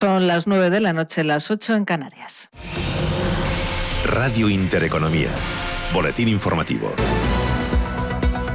Son las 9 de la noche, las 8 en Canarias. Radio Intereconomía. Boletín informativo.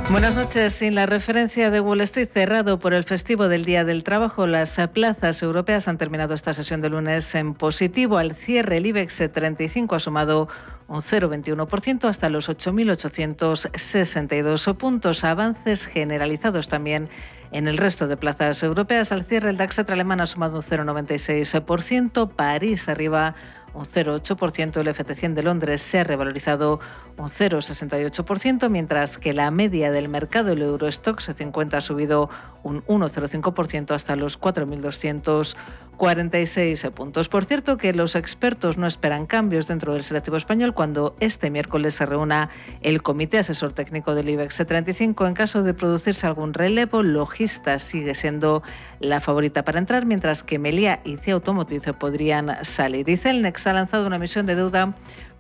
Buenas noches. Sin la referencia de Wall Street cerrado por el festivo del Día del Trabajo, las plazas europeas han terminado esta sesión de lunes en positivo. Al cierre, el IBEX 35 ha sumado un 0,21% hasta los 8.862 puntos. Avances generalizados también en el resto de plazas europeas, al cierre el DAX alemán ha sumado un 0,96%, París arriba un 0,8%, el FT100 de Londres se ha revalorizado un 0,68%, mientras que la media del mercado, el Eurostox 50, ha subido un 1,05% hasta los 4.246 puntos. Por cierto, que los expertos no esperan cambios dentro del selectivo español cuando este miércoles se reúna el Comité Asesor Técnico del IBEX 35. En caso de producirse algún relevo, Logista sigue siendo la favorita para entrar, mientras que Melia y C Automotive podrían salir. Y Celnex ha lanzado una emisión de deuda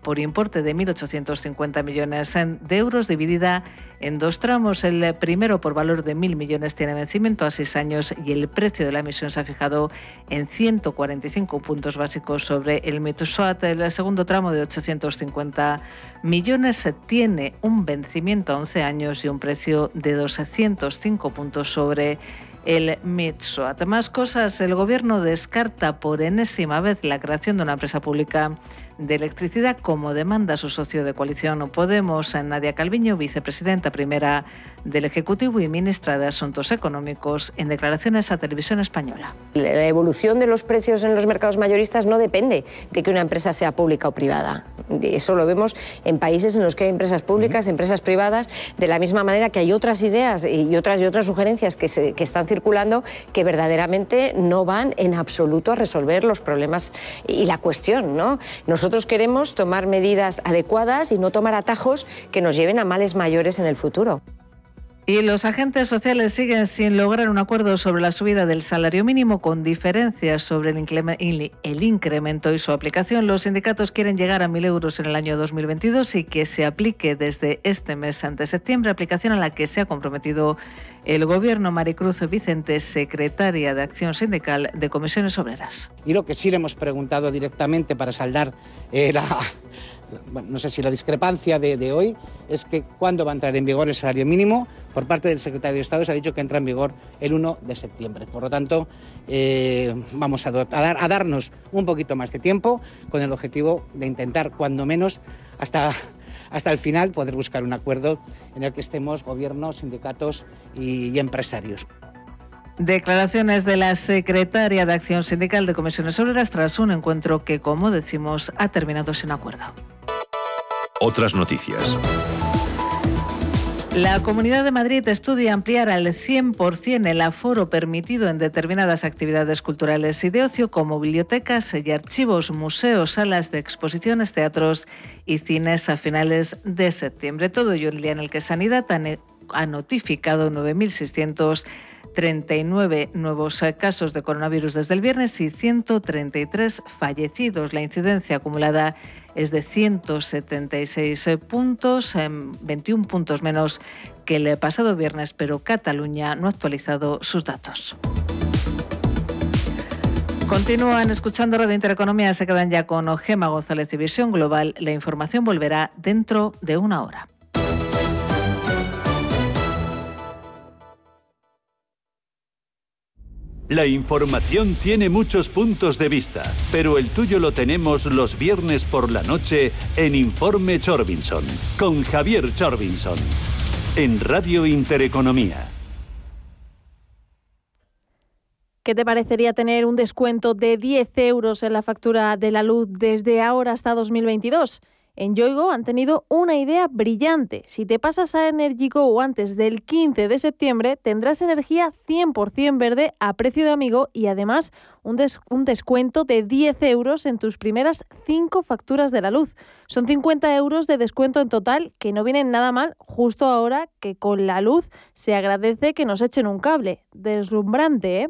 por importe de 1.850 millones de euros, dividida en dos tramos. El primero, por valor de 1.000 millones, tiene vencimiento a seis años y el precio de la emisión se ha fijado en 145 puntos básicos sobre el MITUSWAT. El segundo tramo, de 850 millones, tiene un vencimiento a 11 años y un precio de 205 puntos sobre el MITSOAT. Más cosas, el Gobierno descarta por enésima vez la creación de una empresa pública de electricidad como demanda su socio de coalición Podemos, Nadia Calviño, vicepresidenta primera del Ejecutivo y ministra de Asuntos Económicos, en declaraciones a Televisión Española. La evolución de los precios en los mercados mayoristas no depende de que una empresa sea pública o privada. Eso lo vemos en países en los que hay empresas públicas, empresas privadas, de la misma manera que hay otras ideas y otras y otras sugerencias que, se, que están circulando que verdaderamente no van en absoluto a resolver los problemas y la cuestión. ¿no? Nosotros queremos tomar medidas adecuadas y no tomar atajos que nos lleven a males mayores en el futuro. Y los agentes sociales siguen sin lograr un acuerdo sobre la subida del salario mínimo, con diferencias sobre el incremento y su aplicación. Los sindicatos quieren llegar a 1.000 euros en el año 2022 y que se aplique desde este mes ante septiembre, aplicación a la que se ha comprometido el Gobierno. Maricruz Vicente, secretaria de Acción Sindical de Comisiones Obreras. Y lo que sí le hemos preguntado directamente para saldar eh, la no sé si la discrepancia de, hoy es que cuándo va a entrar en vigor el salario mínimo, por parte del secretario de Estado se ha dicho que entra en vigor el 1 de septiembre. Por lo tanto, eh, vamos a, dar, a darnos un poquito más de tiempo con el objetivo de intentar, cuando menos, hasta hasta el final poder buscar un acuerdo en el que estemos gobiernos, sindicatos y empresarios. Declaraciones de la secretaria de Acción Sindical de Comisiones Obreras tras un encuentro que, como decimos, ha terminado sin acuerdo. Otras noticias. La Comunidad de Madrid estudia ampliar al 100% el aforo permitido en determinadas actividades culturales y de ocio como bibliotecas y archivos, museos, salas de exposiciones, teatros y cines a finales de septiembre. Todo ello en el día en el que Sanidad ha notificado 9.639 nuevos casos de coronavirus desde el viernes y 133 fallecidos. La incidencia acumulada de 176 puntos, 21 puntos menos que el pasado viernes, pero Cataluña no ha actualizado sus datos. Continúan escuchando Radio Intereconomía, se quedan ya con Gema González y Visión Global. La información volverá dentro de una hora. La información tiene muchos puntos de vista, pero el tuyo lo tenemos los viernes por la noche en Informe Chorbinson, con Javier Chorbinson, en Radio Intereconomía. ¿Qué te parecería tener un descuento de 10 euros en la factura de la luz desde ahora hasta 2022? En Yoigo han tenido una idea brillante. Si te pasas a EnergyGo antes del 15 de septiembre, tendrás energía 100% verde a precio de amigo y además un, un, descuento de 10 euros en tus primeras 5 facturas de la luz. Son 50 euros de descuento en total que no vienen nada mal justo ahora que con la luz se agradece que nos echen un cable. Deslumbrante, ¿eh?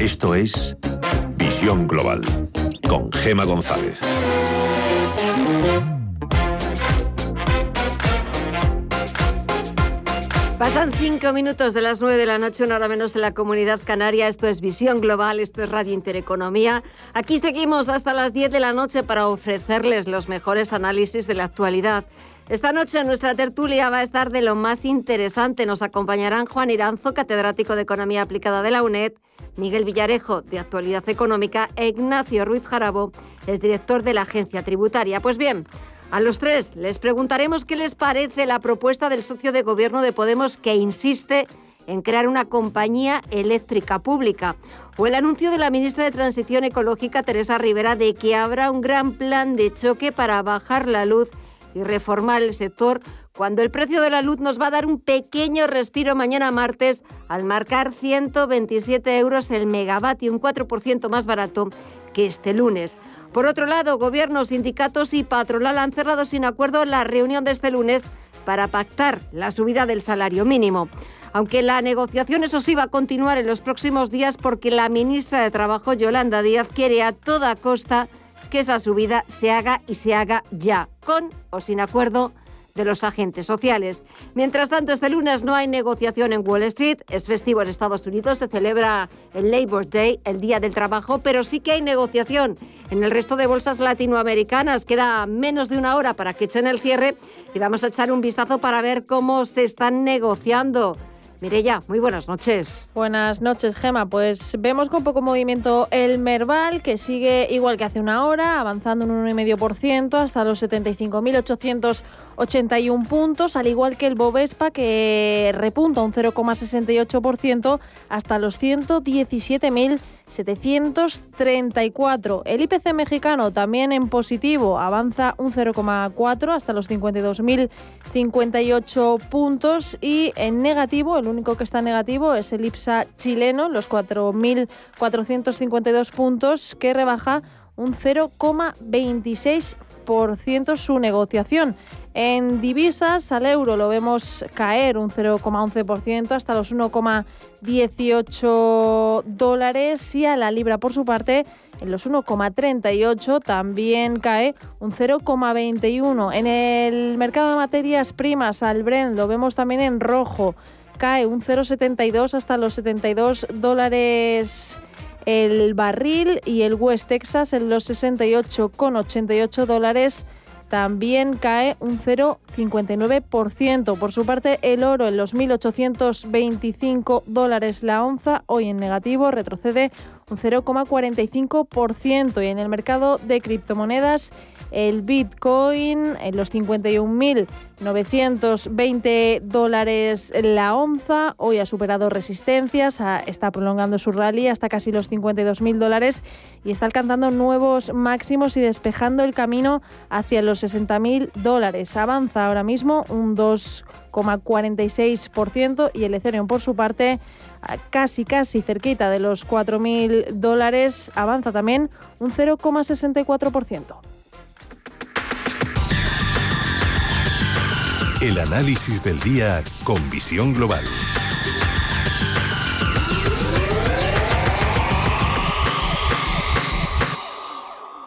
Esto es Visión Global con Gema González. Pasan cinco minutos de las nueve de la noche, una hora menos en la comunidad canaria. Esto es Visión Global, esto es Radio Intereconomía. Aquí seguimos hasta las 10 de la noche para ofrecerles los mejores análisis de la actualidad. Esta noche nuestra tertulia va a estar de lo más interesante. Nos acompañarán Juan Iranzo, catedrático de Economía Aplicada de la UNED, Miguel Villarejo, de Actualidad Económica, e Ignacio Ruiz Jarabo, es director de la Agencia Tributaria. Pues bien, a los tres les preguntaremos qué les parece la propuesta del socio de gobierno de Podemos que insiste en crear una compañía eléctrica pública o el anuncio de la ministra de Transición Ecológica Teresa Rivera de que habrá un gran plan de choque para bajar la luz y reformar el sector cuando el precio de la luz nos va a dar un pequeño respiro mañana martes al marcar 127 euros el megavatio, un 4% más barato que este lunes. Por otro lado, gobiernos, sindicatos y patronal han cerrado sin acuerdo la reunión de este lunes para pactar la subida del salario mínimo. Aunque la negociación, eso sí, va a continuar en los próximos días porque la ministra de Trabajo, Yolanda Díaz, quiere a toda costa esa subida se haga y se haga ya, con o sin acuerdo de los agentes sociales. Mientras tanto, este lunes no hay negociación en Wall Street, es festivo en Estados Unidos, se celebra el Labor Day, el Día del Trabajo, pero sí que hay negociación en el resto de bolsas latinoamericanas. Queda menos de una hora para que echen el cierre y vamos a echar un vistazo para ver cómo se están negociando. Mirella, muy buenas noches. Buenas noches, Gema. Pues vemos con poco movimiento el Merval, que sigue igual que hace una hora, avanzando un 1,5% hasta los 75.881 puntos, al igual que el Bovespa, que repunta un 0,68% hasta los 117.000 734. El IPC mexicano también en positivo, avanza un 0,4 hasta los 52.058 puntos y en negativo, el único que está negativo es el IPSA chileno, los 4.452 puntos que rebaja un 0,26% su negociación. En divisas, al euro lo vemos caer un 0,11% hasta los 1,18 dólares y a la libra, por su parte, en los 1,38 también cae un 0,21. En el mercado de materias primas, al Brent lo vemos también en rojo, cae un 0,72 hasta los 72 dólares el barril y el West Texas en los 68,88 dólares también cae un 0,59%. Por su parte, el oro en los 1.825 dólares la onza, hoy en negativo, retrocede un 0,45%. Y en el mercado de criptomonedas, el Bitcoin en los 51.920 dólares la onza. Hoy ha superado resistencias, está prolongando su rally hasta casi los 52.000 dólares y está alcanzando nuevos máximos y despejando el camino hacia los 60.000 dólares. Avanza ahora mismo un 2,46% y el Ethereum por su parte casi casi cerquita de los 4.000 dólares avanza también un 0,64%. El análisis del día con visión global.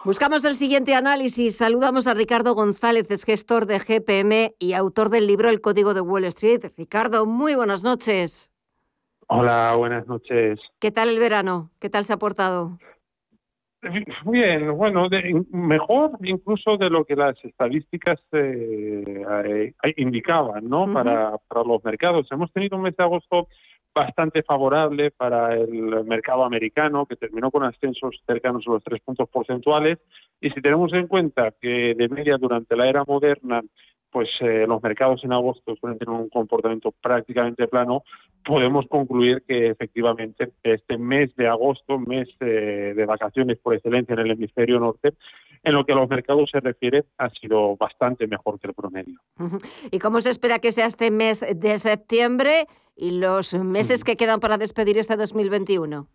Buscamos el siguiente análisis. Saludamos a Ricardo González, es gestor de GPM y autor del libro El Código de Wall Street. Ricardo, muy buenas noches. Hola, buenas noches. ¿Qué tal el verano? ¿Qué tal se ha portado? Bien, bueno, mejor incluso de lo que las estadísticas eh, eh, indicaban, ¿no? para, para los mercados. Hemos tenido un mes de agosto bastante favorable para el mercado americano, que terminó con ascensos cercanos a los tres puntos porcentuales. Y si tenemos en cuenta que de media durante la era moderna pues eh, los mercados en agosto suelen tener un comportamiento prácticamente plano, podemos concluir que efectivamente este mes de agosto, mes eh, de vacaciones por excelencia en el hemisferio norte, en lo que a los mercados se refiere, ha sido bastante mejor que el promedio. ¿Y cómo se espera que sea este mes de septiembre y los meses que quedan para despedir este 2021?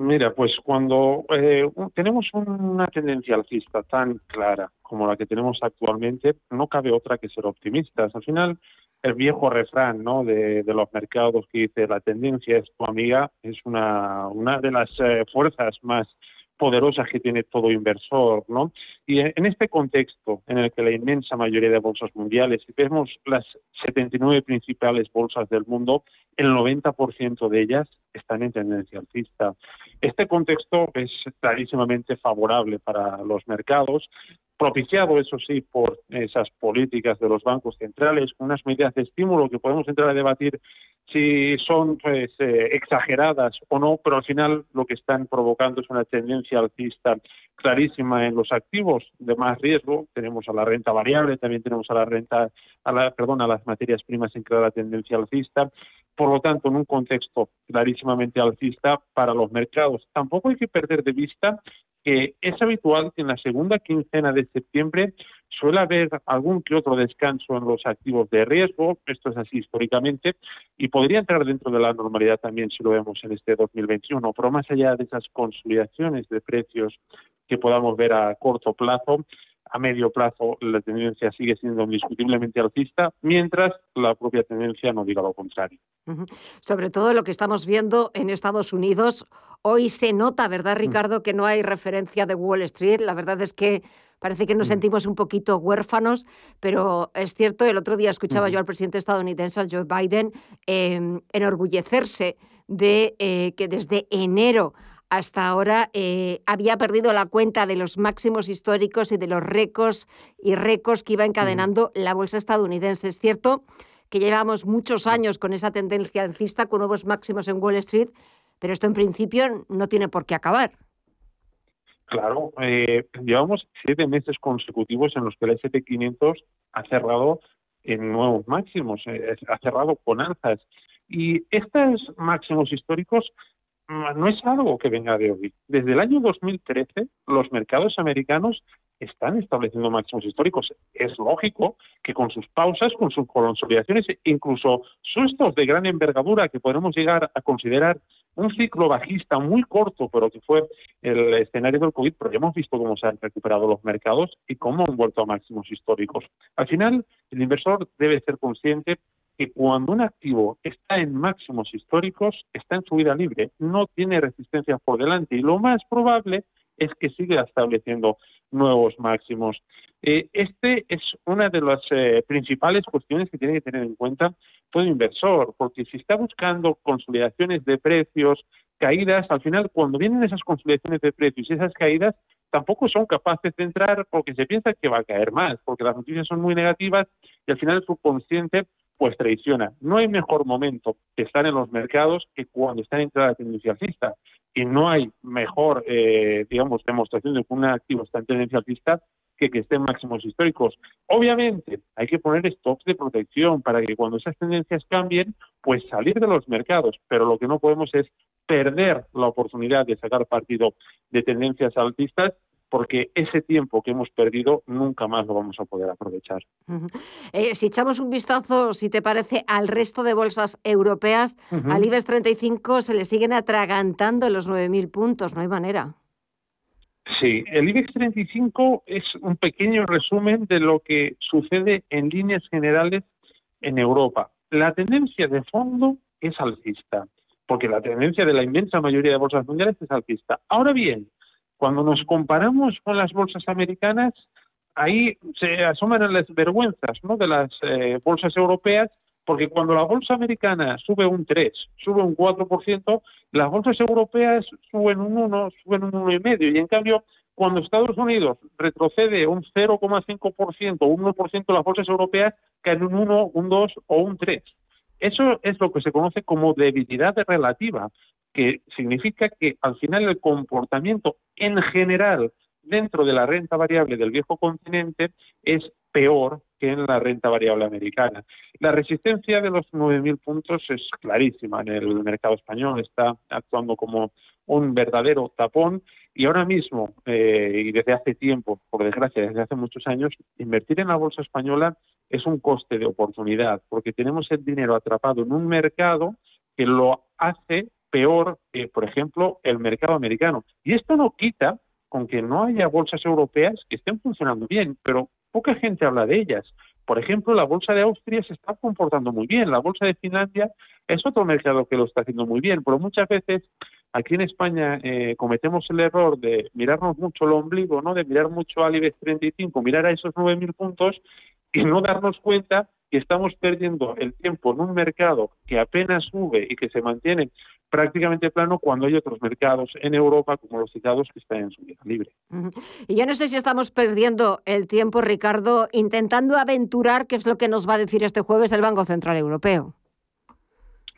Mira, pues cuando eh, tenemos una tendencia alcista tan clara como la que tenemos actualmente, no cabe otra que ser optimistas. Al final, el viejo refrán ¿no? de, los mercados que dice la tendencia es tu amiga es una, una de las eh, fuerzas más poderosas que tiene todo inversor, ¿no? Y en este contexto en el que la inmensa mayoría de bolsas mundiales, si vemos las 79 principales bolsas del mundo, el 90% de ellas están en tendencia alcista. Este contexto es clarísimamente favorable para los mercados, propiciado, eso sí, por esas políticas de los bancos centrales, unas medidas de estímulo que podemos entrar a debatir si son pues, eh, exageradas o no, pero al final lo que están provocando es una tendencia alcista clarísima en los activos de más riesgo. Tenemos a la renta variable, también tenemos a la renta, a la, perdón, a las materias primas en clara tendencia alcista. Por lo tanto, en un contexto clarísimamente alcista para los mercados, tampoco hay que perder de vista que es habitual que en la segunda quincena de septiembre suele haber algún que otro descanso en los activos de riesgo, esto es así históricamente, y podría entrar dentro de la normalidad también si lo vemos en este 2021, pero más allá de esas consolidaciones de precios que podamos ver a corto plazo, a medio plazo la tendencia sigue siendo indiscutiblemente alcista, mientras la propia tendencia no diga lo contrario. Sobre todo lo que estamos viendo en Estados Unidos, hoy se nota, ¿verdad, mm. Ricardo, que no hay referencia de Wall Street? La verdad es que parece que nos mm. sentimos un poquito huérfanos, pero es cierto, el otro día escuchaba yo al presidente estadounidense, Joe Biden, em, enorgullecerse de eh, que desde enero hasta ahora eh, había perdido la cuenta de los máximos históricos y de los récords y récords que iba encadenando la bolsa estadounidense. Es cierto que llevamos muchos años con esa tendencia alcista, con nuevos máximos en Wall Street, pero esto en principio no tiene por qué acabar. Claro, eh, llevamos siete meses consecutivos en los que el SP500 ha cerrado en nuevos máximos, eh, ha cerrado con alzas. Y estos máximos históricos no es algo que venga de hoy. Desde el año 2013, los mercados americanos están estableciendo máximos históricos. Es lógico que con sus pausas, con sus consolidaciones, incluso sustos de gran envergadura que podemos llegar a considerar un ciclo bajista muy corto, pero que fue el escenario del COVID, pero ya hemos visto cómo se han recuperado los mercados y cómo han vuelto a máximos históricos. Al final, el inversor debe ser consciente que cuando un activo está en máximos históricos, está en su vida libre, no tiene resistencia por delante y lo más probable es que siga estableciendo nuevos máximos. Eh, este es una de las eh, principales cuestiones que tiene que tener en cuenta todo inversor, porque si está buscando consolidaciones de precios, caídas, al final cuando vienen esas consolidaciones de precios y esas caídas, tampoco son capaces de entrar porque se piensa que va a caer más, porque las noticias son muy negativas y al final el subconsciente pues traiciona. No hay mejor momento que estar en los mercados que cuando está en entrada tendencia alcista. Y no hay mejor, eh, digamos, demostración de que un activo está en tendencia alcista que que esté en máximos históricos. Obviamente, hay que poner stocks de protección para que cuando esas tendencias cambien, pues salir de los mercados. Pero lo que no podemos es perder la oportunidad de sacar partido de tendencias altistas porque ese tiempo que hemos perdido nunca más lo vamos a poder aprovechar. Eh, si echamos un vistazo, si te parece, al resto de bolsas europeas, al IBEX 35 se le siguen atragantando los 9.000 puntos, no hay manera. Sí, el IBEX 35 es un pequeño resumen de lo que sucede en líneas generales en Europa. La tendencia de fondo es alcista, porque la tendencia de la inmensa mayoría de bolsas mundiales es alcista. Ahora bien, cuando nos comparamos con las bolsas americanas, ahí se asoman las vergüenzas ¿no? de las eh, bolsas europeas, porque cuando la bolsa americana sube un 3, sube un 4%, las bolsas europeas suben un 1, suben un 1,5%, y en cambio, cuando Estados Unidos retrocede un 0,5% o un 1%, las bolsas europeas caen un 1, un 2 o un 3. Eso es lo que se conoce como debilidad relativa que significa que al final el comportamiento en general dentro de la renta variable del viejo continente es peor que en la renta variable americana. La resistencia de los 9.000 puntos es clarísima en el mercado español, está actuando como un verdadero tapón y ahora mismo, eh, y desde hace tiempo, por desgracia, desde hace muchos años, invertir en la bolsa española es un coste de oportunidad, porque tenemos el dinero atrapado en un mercado que lo hace peor que, por ejemplo, el mercado americano. Y esto no quita con que no haya bolsas europeas que estén funcionando bien, pero poca gente habla de ellas, Por ejemplo, la bolsa de Austria se está comportando muy bien, la bolsa de Finlandia es otro mercado que lo está haciendo muy bien, pero muchas veces aquí en España eh, cometemos el error de mirarnos mucho el ombligo, ¿no? De mirar mucho al IBEX 35, mirar a esos 9.000 puntos y no darnos cuenta que estamos perdiendo el tiempo en un mercado que apenas sube y que se mantiene prácticamente plano cuando hay otros mercados en Europa, como los citados, que están en subida libre. Y yo no sé si estamos perdiendo el tiempo, Ricardo, intentando aventurar qué es lo que nos va a decir este jueves el Banco Central Europeo.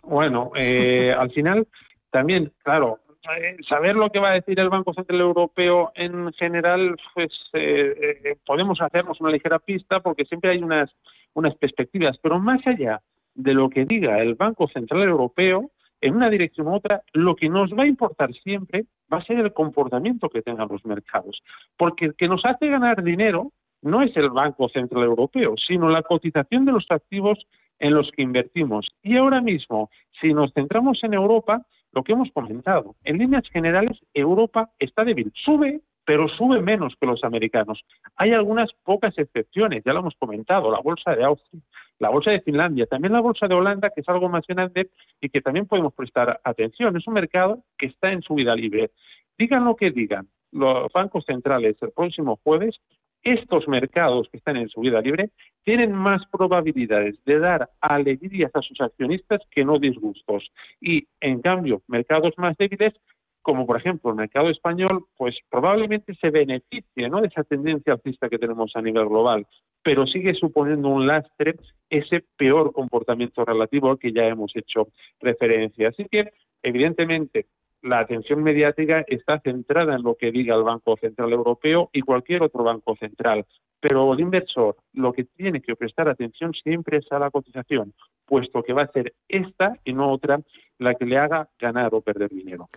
Bueno, eh, al final también, claro, eh, saber lo que va a decir el Banco Central Europeo en general, pues eh, podemos hacernos una ligera pista porque siempre hay unas, unas perspectivas, pero más allá de lo que diga el Banco Central Europeo, en una dirección u otra, lo que nos va a importar siempre va a ser el comportamiento que tengan los mercados, porque el que nos hace ganar dinero no es el Banco Central Europeo, sino la cotización de los activos en los que invertimos. Y ahora mismo, si nos centramos en Europa, lo que hemos comentado, en líneas generales, Europa está débil. Sube, pero sube menos que los americanos. Hay algunas pocas excepciones, ya lo hemos comentado, la bolsa de Austria, la bolsa de Finlandia, también la bolsa de Holanda, que es algo más grande y que también podemos prestar atención. Es un mercado que está en subida libre. Digan lo que digan los bancos centrales el próximo jueves, estos mercados que están en subida libre tienen más probabilidades de dar alegrías a sus accionistas que no disgustos. Y, en cambio, mercados más débiles, como por ejemplo el mercado español, pues probablemente se beneficie ¿no? de esa tendencia alcista que tenemos a nivel global, pero sigue suponiendo un lastre ese peor comportamiento relativo al que ya hemos hecho referencia. Así que, evidentemente, la atención mediática está centrada en lo que diga el Banco Central Europeo y cualquier otro banco central. Pero el inversor lo que tiene que prestar atención siempre es a la cotización, puesto que va a ser esta y no otra la que le haga ganar o perder dinero.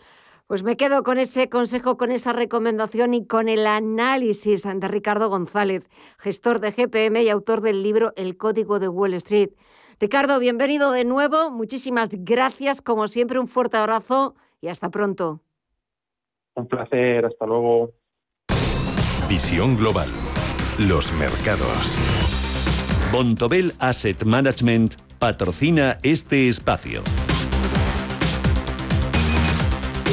Pues me quedo con ese consejo, con esa recomendación y con el análisis de Ricardo González, gestor de GPM y autor del libro El Código de Wall Street. Ricardo, bienvenido de nuevo. Muchísimas gracias. Como siempre, un fuerte abrazo y hasta pronto. Un placer, hasta luego. Visión Global. Los mercados. Bontobel Asset Management patrocina este espacio.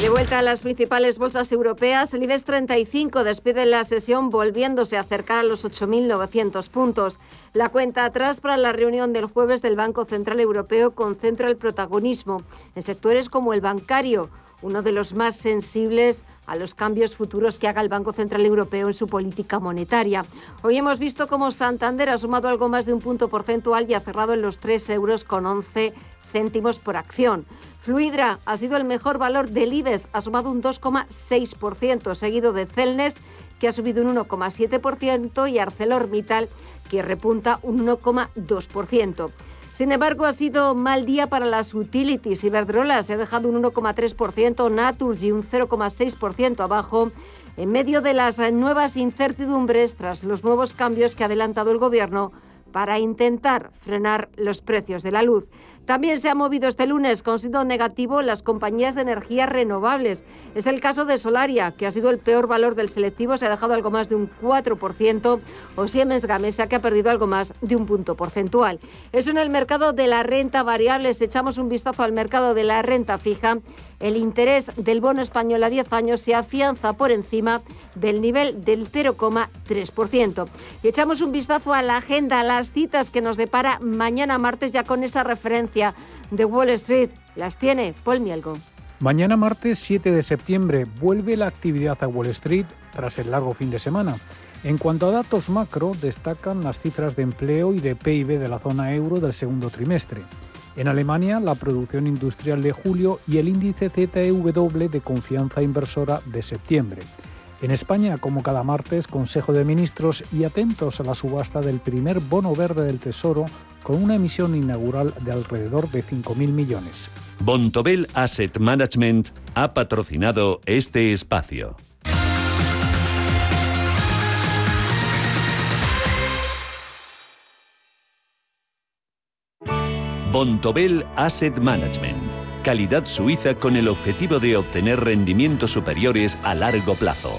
De vuelta a las principales bolsas europeas, el IBEX 35 despide la sesión volviéndose a acercar a los 8.900 puntos. La cuenta atrás para la reunión del jueves del Banco Central Europeo concentra el protagonismo en sectores como el bancario, uno de los más sensibles a los cambios futuros que haga el Banco Central Europeo en su política monetaria. Hoy hemos visto cómo Santander ha sumado algo más de un punto porcentual y ha cerrado en los 3 euros con 11 céntimos por acción. Fluidra ha sido el mejor valor del IBEX, ha sumado un 2,6%, seguido de Celnes, que ha subido un 1,7%, y ArcelorMittal, que repunta un 1,2%. Sin embargo, ha sido mal día para las utilities. Iberdrola se ha dejado un 1,3%, Naturgy un 0,6% abajo, en medio de las nuevas incertidumbres tras los nuevos cambios que ha adelantado el Gobierno para intentar frenar los precios de la luz. También se ha movido este lunes con signo negativo las compañías de energías renovables. Es el caso de Solaria, que ha sido el peor valor del selectivo, se ha dejado algo más de un 4%, o Siemens Gamesa, que ha perdido algo más de un punto porcentual. Es en el mercado de la renta variable. Si echamos un vistazo al mercado de la renta fija, el interés del bono español a 10 años se afianza por encima del nivel del 0,3%. Y echamos un vistazo a la agenda, a las citas que nos depara mañana martes ya con esa referencia de Wall Street. Las tiene Paul Mielgo. Mañana martes 7 de septiembre vuelve la actividad a Wall Street tras el largo fin de semana. En cuanto a datos macro, destacan las cifras de empleo y de PIB de la zona euro del segundo trimestre. En Alemania, la producción industrial de julio y el índice ZEW de confianza inversora de septiembre. En España, como cada martes, Consejo de Ministros y atentos a la subasta del primer bono verde del Tesoro con una emisión inaugural de alrededor de 5.000 millones. Bontobel Asset Management ha patrocinado este espacio. Bontobel Asset Management. Calidad suiza con el objetivo de obtener rendimientos superiores a largo plazo.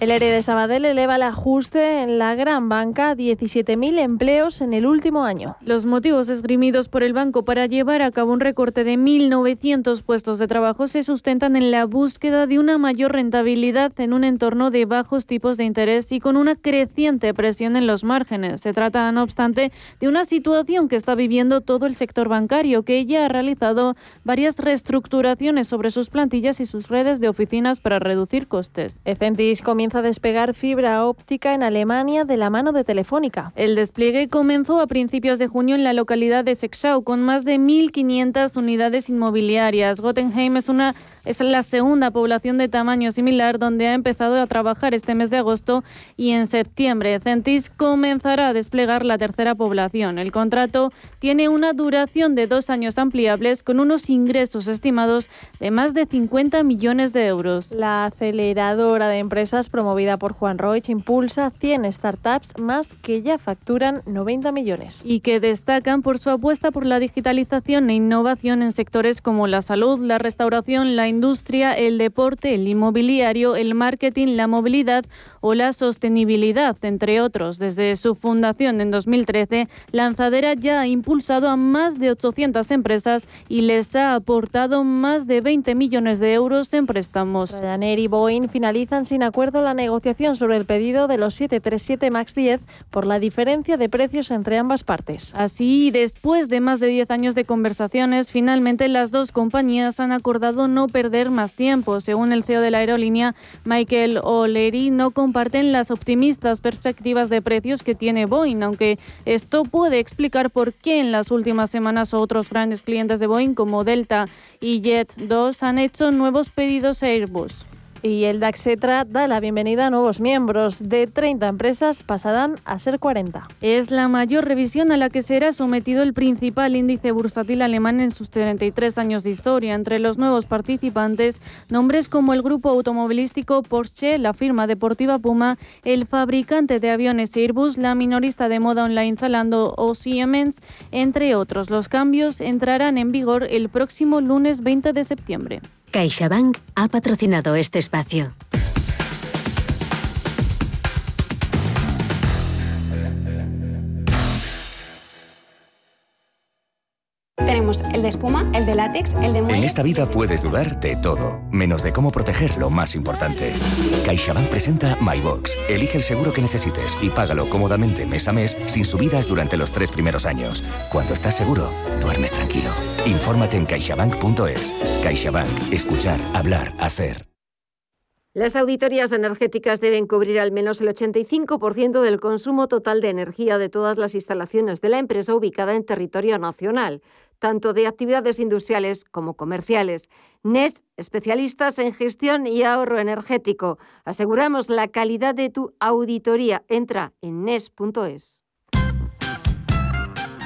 El ERE de Sabadell eleva el ajuste en la gran banca a 17.000 empleos en el último año. Los motivos esgrimidos por el banco para llevar a cabo un recorte de 1.900 puestos de trabajo se sustentan en la búsqueda de una mayor rentabilidad en un entorno de bajos tipos de interés y con una creciente presión en los márgenes. Se trata, no obstante, de una situación que está viviendo todo el sector bancario, que ya ha realizado varias reestructuraciones sobre sus plantillas y sus redes de oficinas para reducir costes. Ecentis comienza a despegar fibra óptica en Alemania de la mano de Telefónica. El despliegue comenzó a principios de junio en la localidad de Sexau con más de 1.500 unidades inmobiliarias. Gottenheim es una es la segunda población de tamaño similar donde ha empezado a trabajar este mes de agosto y en septiembre Centis comenzará a desplegar la tercera población. El contrato tiene una duración de dos años ampliables con unos ingresos estimados de más de 50 millones de euros. La aceleradora de empresas promovida por Juan Roig impulsa 100 startups más que ya facturan 90 millones. Y que destacan por su apuesta por la digitalización e innovación en sectores como la salud, la restauración, la industria, el deporte, el inmobiliario, el marketing, la movilidad o la sostenibilidad, entre otros. Desde su fundación en 2013, Lanzadera ya ha impulsado a más de 800 empresas y les ha aportado más de 20 millones de euros en préstamos. Ryanair y Boeing finalizan sin acuerdo la negociación sobre el pedido de los 737 MAX 10 por la diferencia de precios entre ambas partes. Así, después de más de 10 años de conversaciones, finalmente las dos compañías han acordado no perder más tiempo. Según el CEO de la aerolínea, Michael O'Leary, no comparten las optimistas perspectivas de precios que tiene Boeing, aunque esto puede explicar por qué en las últimas semanas otros grandes clientes de Boeing como Delta y Jet2 han hecho nuevos pedidos a Airbus. Y el Daxetra da la bienvenida a nuevos miembros. De 30 empresas pasarán a ser 40. Es la mayor revisión a la que será sometido el principal índice bursátil alemán en sus 33 años de historia. Entre los nuevos participantes, nombres como el grupo automovilístico Porsche, la firma deportiva Puma, el fabricante de aviones Airbus, la minorista de moda online Zalando o Siemens, entre otros. Los cambios entrarán en vigor el próximo lunes 20 de septiembre. CaixaBank ha patrocinado este espacio. Tenemos el de espuma, el de látex, el de muelle... En esta vida puedes dudar de todo, menos de cómo proteger lo más importante. CaixaBank presenta MyBox. Elige el seguro que necesites y págalo cómodamente mes a mes sin subidas durante los tres primeros años. Cuando estás seguro, duermes tranquilo. Infórmate en caixabank.es. CaixaBank. Escuchar, hablar, hacer. Las auditorías energéticas deben cubrir al menos el 85% del consumo total de energía de todas las instalaciones de la empresa ubicada en territorio nacional tanto de actividades industriales como comerciales. NES, especialistas en gestión y ahorro energético. Aseguramos la calidad de tu auditoría. Entra en NES.es.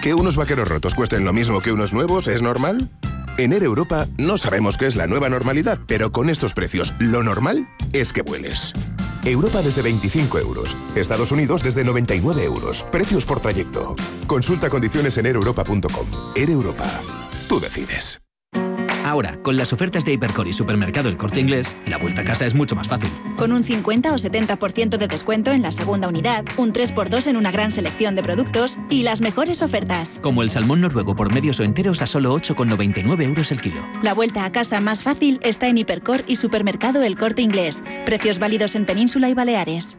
¿Que unos vaqueros rotos cuesten lo mismo que unos nuevos es normal? En Air Europa no sabemos qué es la nueva normalidad, pero con estos precios, lo normal es que vueles. Europa desde 25 euros. Estados Unidos desde 99 euros. Precios por trayecto. Consulta condiciones en ereuropa.com. Air Europa. Tú decides. Ahora, con las ofertas de Hipercor y Supermercado El Corte Inglés, la vuelta a casa es mucho más fácil. Con un 50 o 70% de descuento en la segunda unidad, un 3x2 en una gran selección de productos y las mejores ofertas. Como el salmón noruego por medios o enteros a solo 8,99 euros el kilo. La vuelta a casa más fácil está en Hipercor y Supermercado El Corte Inglés. Precios válidos en Península y Baleares.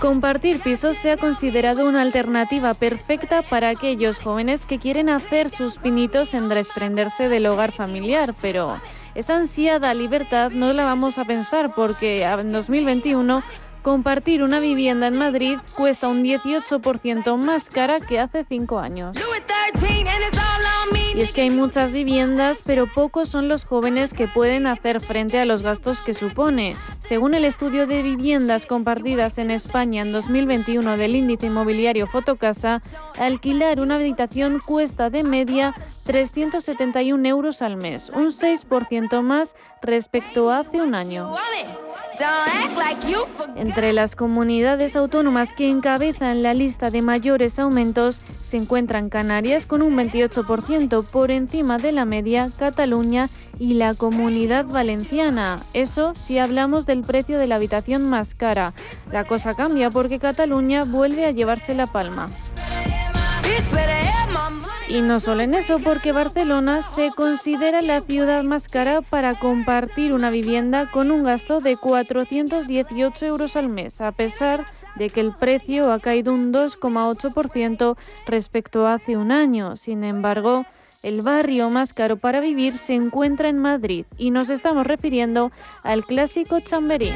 Compartir pisos se ha considerado una alternativa perfecta para aquellos jóvenes que quieren hacer sus pinitos en desprenderse del hogar familiar, pero esa ansiada libertad no la vamos a pensar porque en 2021 compartir una vivienda en Madrid cuesta un 18% más cara que hace cinco años. Y es que hay muchas viviendas, pero pocos son los jóvenes que pueden hacer frente a los gastos que supone. Según el estudio de viviendas compartidas en España en 2021 del índice inmobiliario Fotocasa, alquilar una habitación cuesta de media 371 euros al mes, un 6% más respecto a hace un año. Entre las comunidades autónomas que encabezan la lista de mayores aumentos se encuentran Canarias con un 28% por encima de la media, Cataluña y la Comunidad Valenciana. Eso si hablamos del precio de la habitación más cara. La cosa cambia porque Cataluña vuelve a llevarse la palma. Y no solo en eso, porque Barcelona se considera la ciudad más cara para compartir una vivienda con un gasto de 418 euros al mes, a pesar de que el precio ha caído un 2,8% respecto a hace un año. Sin embargo, el barrio más caro para vivir se encuentra en Madrid y nos estamos refiriendo al clásico Chamberí.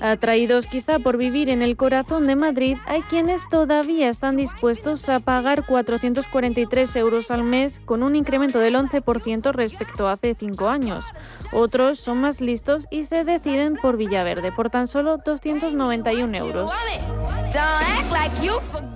Atraídos quizá por vivir en el corazón de Madrid, hay quienes todavía están dispuestos a pagar 443 euros al mes con un incremento del 11% respecto a hace cinco años. Otros son más listos y se deciden por Villaverde por tan solo 291 euros.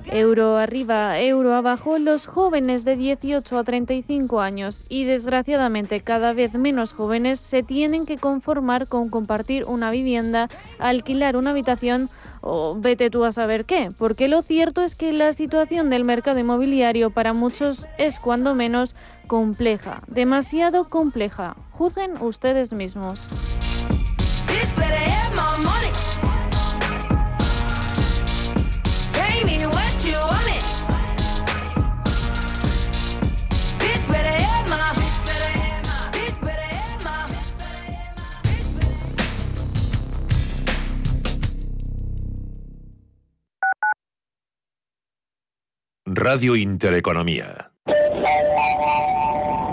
Euro arriba, euro abajo, los jóvenes de 18 a 35 años y desgraciadamente cada vez menos jóvenes se tienen que conformar con compartir una vivienda, alquilar una habitación o vete tú a saber qué, porque lo cierto es que la situación del mercado inmobiliario para muchos es cuando menos compleja, demasiado compleja. Juzguen ustedes mismos. Radio Intereconomía.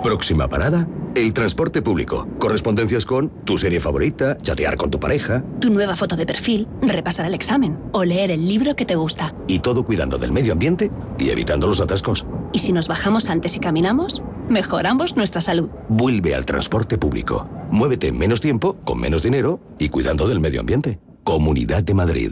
Próxima parada, el transporte público. Correspondencias con tu serie favorita, chatear con tu pareja. Tu nueva foto de perfil, repasar el examen o leer el libro que te gusta. Y todo cuidando del medio ambiente y evitando los atascos. ¿Y si nos bajamos antes y caminamos? Mejoramos nuestra salud. Vuelve al transporte público. Muévete en menos tiempo, con menos dinero y cuidando del medio ambiente. Comunidad de Madrid.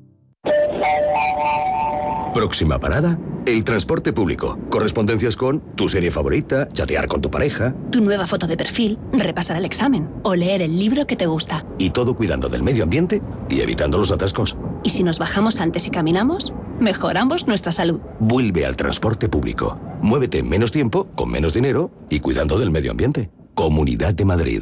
Próxima parada, el transporte público. Correspondencias con tu serie favorita, chatear con tu pareja. Tu nueva foto de perfil, repasar el examen o leer el libro que te gusta. Y todo cuidando del medio ambiente y evitando los atascos. ¿Y si nos bajamos antes y caminamos? Mejoramos nuestra salud. Vuelve al transporte público. Muévete en menos tiempo, con menos dinero y cuidando del medio ambiente. Comunidad de Madrid.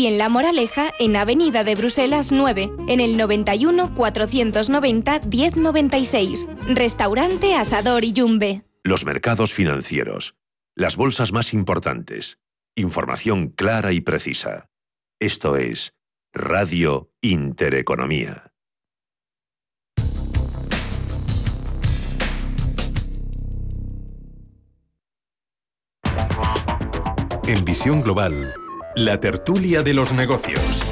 y en La Moraleja, en Avenida de Bruselas 9, en el 91 490 1096. Restaurante Asador Iyumbe. Los mercados financieros. Las bolsas más importantes Información clara y precisa. Esto es Radio Intereconomía. En Visión Global, la tertulia de los negocios.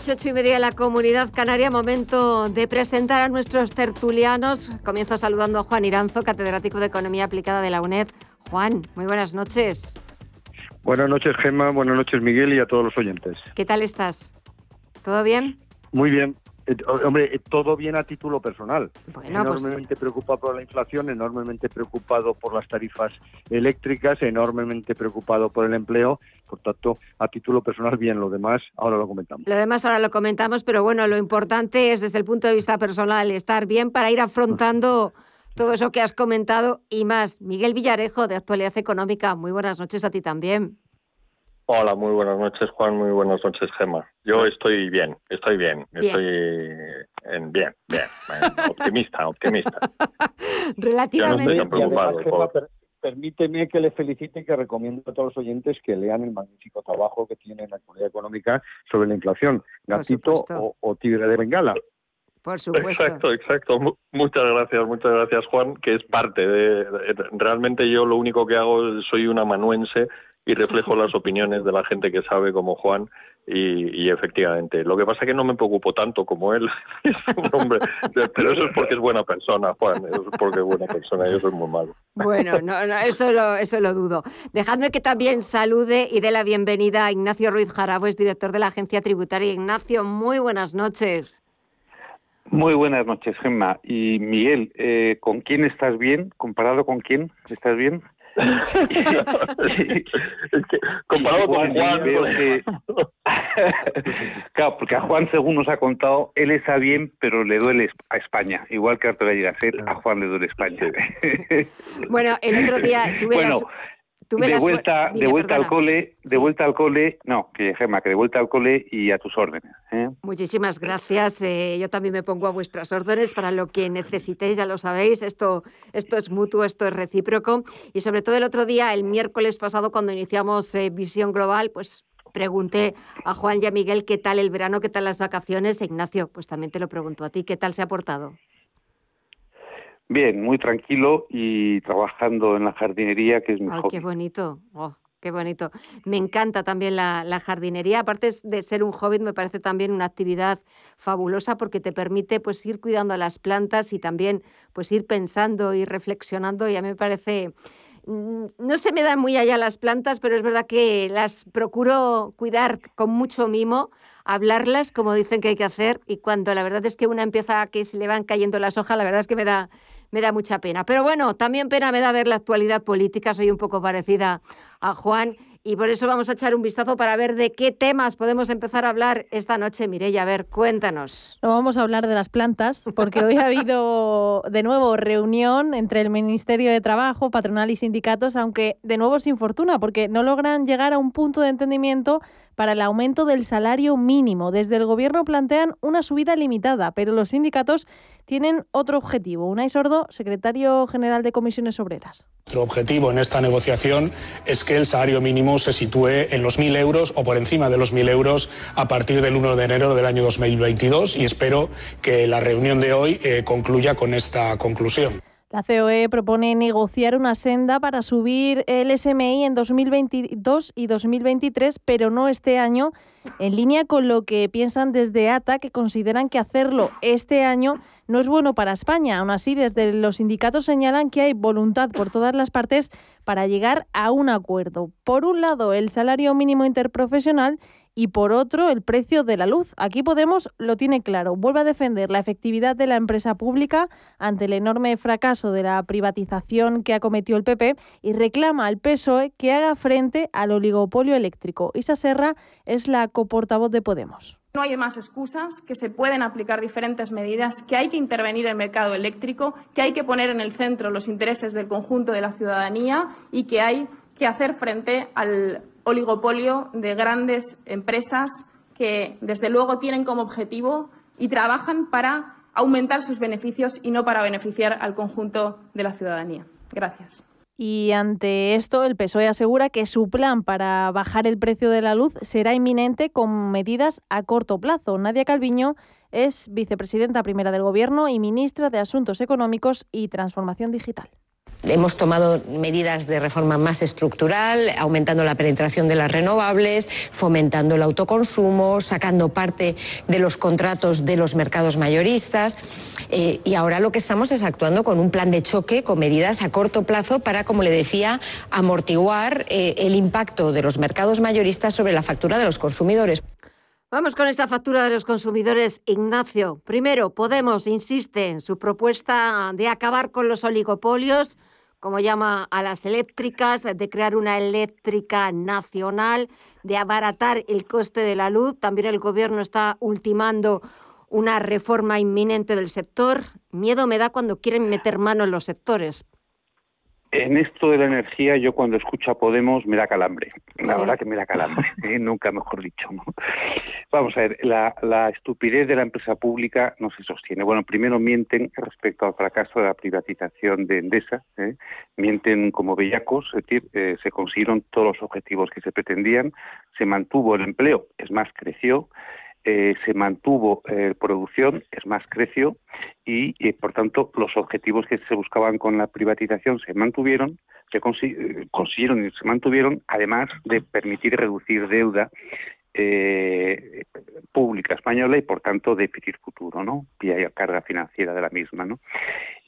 Noche, ocho y media de la Comunidad Canaria. Momento de presentar a nuestros tertulianos. Comienzo saludando a Juan Iranzo, catedrático de Economía Aplicada de la UNED. Juan, muy buenas noches. Buenas noches, Gemma. Buenas noches, Miguel, y a todos los oyentes. ¿Qué tal estás? ¿Todo bien? Muy bien. Eh, hombre, eh, todo bien a título personal. Pues enormemente preocupado por la inflación, enormemente preocupado por las tarifas eléctricas, enormemente preocupado por el empleo. Por tanto, a título personal, bien. Lo demás, ahora lo comentamos. Lo demás ahora lo comentamos, pero bueno, lo importante es desde el punto de vista personal estar bien para ir afrontando todo eso que has comentado y más. Miguel Villarejo, de Actualidad Económica, muy buenas noches a ti también. Hola, muy buenas noches, Juan. Muy buenas noches, Gemma. Yo estoy bien, estoy bien, estoy en bien, bien, optimista, optimista. Relativamente. permíteme que le felicite y que recomiendo a todos los oyentes que lean el magnífico trabajo que tiene en la Comunidad Económica sobre la inflación, gatito o, tigre de bengala. Por supuesto. Exacto, exacto. Muchas gracias, muchas gracias, Juan, que es parte de, Realmente yo lo único que hago, soy un amanuense y reflejo las opiniones de la gente que sabe como Juan y, efectivamente. Lo que pasa es que no me preocupo tanto como él, es un hombre, pero eso es porque es buena persona, Juan, eso es porque es buena persona, yo soy muy malo. Bueno, no, no, eso, lo, eso lo dudo. Dejadme que también salude y dé la bienvenida a Ignacio Ruiz Jarabo, es director de la Agencia Tributaria. Ignacio, muy buenas noches. Muy buenas noches, Gemma. Y Miguel, eh, ¿con quién estás bien? ¿Comparado con quién estás bien? es que comparado con Juan, claro, porque a Juan, según nos ha contado, él está bien, pero le duele a España. Igual que Arturo ser a Juan le duele España. bueno, el otro día tuve bueno, de vuelta, de vuelta al cole, de vuelta al cole, no, que Gema, que de vuelta al cole y a tus órdenes. ¿eh? Muchísimas gracias. Eh, yo también me pongo a vuestras órdenes para lo que necesitéis, ya lo sabéis. Esto, esto es mutuo, esto es recíproco. Y sobre todo el otro día, el miércoles pasado, cuando iniciamos eh, Visión Global, pues pregunté a Juan y a Miguel qué tal el verano, qué tal las vacaciones. Ignacio, pues también te lo pregunto a ti, ¿qué tal se ha portado? Bien, muy tranquilo y trabajando en la jardinería, que es mi Ay, Qué bonito, oh, qué bonito. Me encanta también la, jardinería. Aparte de ser un hobby, me parece también una actividad fabulosa porque te permite pues ir cuidando a las plantas y también pues ir pensando y reflexionando. Y a mí me parece mm, no se me dan muy allá las plantas, pero es verdad que las procuro cuidar con mucho mimo, hablarlas como dicen que hay que hacer y cuando la verdad es que una empieza a que se le van cayendo las hojas, la verdad es que me da me da mucha pena. Pero bueno, también pena me da ver la actualidad política, soy un poco parecida a Juan y por eso vamos a echar un vistazo para ver de qué temas podemos empezar a hablar esta noche. Mireya, a ver, cuéntanos. No vamos a hablar de las plantas, porque hoy ha habido de nuevo reunión entre el Ministerio de Trabajo, patronal y sindicatos, aunque de nuevo sin fortuna, porque no logran llegar a un punto de entendimiento para el aumento del salario mínimo. Desde el Gobierno plantean una subida limitada, pero los sindicatos tienen otro objetivo. Unai Sordo, secretario general de Comisiones Obreras. Nuestro objetivo en esta negociación es que el salario mínimo se sitúe en los 1.000 euros o por encima de los 1.000 euros a partir del 1 de enero del año 2022 y espero que la reunión de hoy eh, concluya con esta conclusión. La COE propone negociar una senda para subir el SMI en 2022 y 2023, pero no este año, en línea con lo que piensan desde ATA, que consideran que hacerlo este año no es bueno para España. Aún así, desde los sindicatos señalan que hay voluntad por todas las partes para llegar a un acuerdo. Por un lado, el salario mínimo interprofesional y por otro el precio de la luz. Aquí Podemos lo tiene claro, vuelve a defender la efectividad de la empresa pública ante el enorme fracaso de la privatización que ha cometido el PP y reclama al PSOE que haga frente al oligopolio eléctrico. Isa Serra es la coportavoz de Podemos. No hay más excusas, que se pueden aplicar diferentes medidas, que hay que intervenir en el mercado eléctrico, que hay que poner en el centro los intereses del conjunto de la ciudadanía y que hay que hacer frente al oligopolio de grandes empresas que, desde luego, tienen como objetivo y trabajan para aumentar sus beneficios y no para beneficiar al conjunto de la ciudadanía. Gracias. Y ante esto, el PSOE asegura que su plan para bajar el precio de la luz será inminente con medidas a corto plazo. Nadia Calviño es vicepresidenta primera del Gobierno y ministra de Asuntos Económicos y Transformación Digital. Hemos tomado medidas de reforma más estructural, aumentando la penetración de las renovables, fomentando el autoconsumo, sacando parte de los contratos de los mercados mayoristas. Eh, y ahora lo que estamos es actuando con un plan de choque, con medidas a corto plazo para, como le decía, amortiguar eh, el impacto de los mercados mayoristas sobre la factura de los consumidores. Vamos con esa factura de los consumidores, Ignacio. Primero, Podemos insiste en su propuesta de acabar con los oligopolios como llama a las eléctricas, de crear una eléctrica nacional, de abaratar el coste de la luz. También el Gobierno está ultimando una reforma inminente del sector. Miedo me da cuando quieren meter mano en los sectores. En esto de la energía, yo cuando escucho a Podemos me da calambre. La verdad que me da calambre, ¿eh? nunca mejor dicho. Vamos a ver, la, estupidez de la empresa pública no se sostiene. Bueno, primero mienten respecto al fracaso de la privatización de Endesa. ¿eh? Mienten como bellacos, es decir, eh, se consiguieron todos los objetivos que se pretendían, se mantuvo el empleo, es más, creció. Eh, se mantuvo eh, producción, es más, creció y, por tanto, los objetivos que se buscaban con la privatización se mantuvieron, se eh, consiguieron y se mantuvieron, además de permitir reducir deuda pública española y, por tanto, déficit futuro, ¿no? Y hay carga financiera de la misma, ¿no?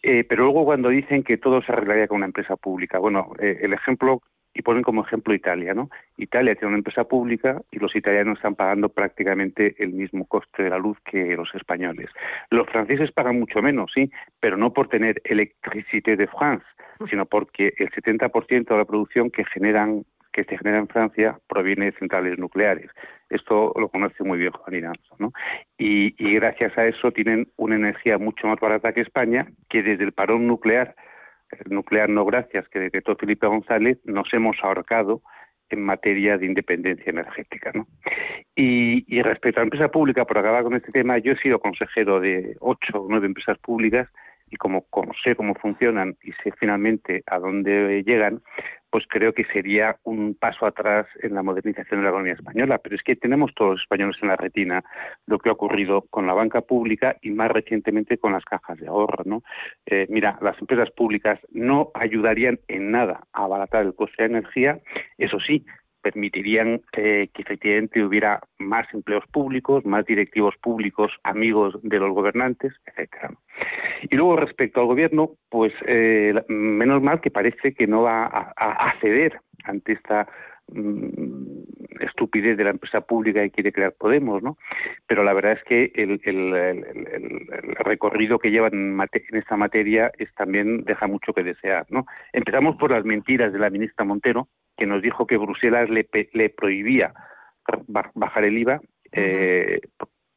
pero luego cuando dicen que todo se arreglaría con una empresa pública, bueno, el ejemplo y ponen como ejemplo Italia, ¿no? Italia tiene una empresa pública y los italianos están pagando prácticamente el mismo coste de la luz que los españoles. Los franceses pagan mucho menos, sí, pero no por tener Electricité de France, sino porque el 70% de la producción que generan que se genera en Francia proviene de centrales nucleares. Esto lo conoce muy bien Juan Iranzo, ¿no? Y, y gracias a eso tienen una energía mucho más barata que España, que desde el parón nuclear nuclear no gracias que decretó Felipe González, nos hemos ahorcado en materia de independencia energética. ¿no? Y, y, respecto a la empresa pública, por acabar con este tema, yo he sido consejero de ocho o nueve empresas públicas y como, sé cómo funcionan y sé finalmente a dónde llegan, pues creo que sería un paso atrás en la modernización de la economía española. Pero es que tenemos todos los españoles en la retina lo que ha ocurrido con la banca pública y más recientemente con las cajas de ahorro. ¿no? Eh, mira, las empresas públicas no ayudarían en nada a abaratar el coste de energía, eso sí, permitirían que efectivamente hubiera más empleos públicos, más directivos públicos, amigos de los gobernantes, etcétera. Y luego respecto al gobierno, pues eh, menos mal que parece que no va a, ceder ante esta mm, estupidez de la empresa pública que quiere crear Podemos, ¿no? Pero la verdad es que el, recorrido que llevan en, esta materia es también deja mucho que desear, ¿no? Empezamos por las mentiras de la ministra Montero, que nos dijo que Bruselas le, le prohibía bajar el IVA, eh,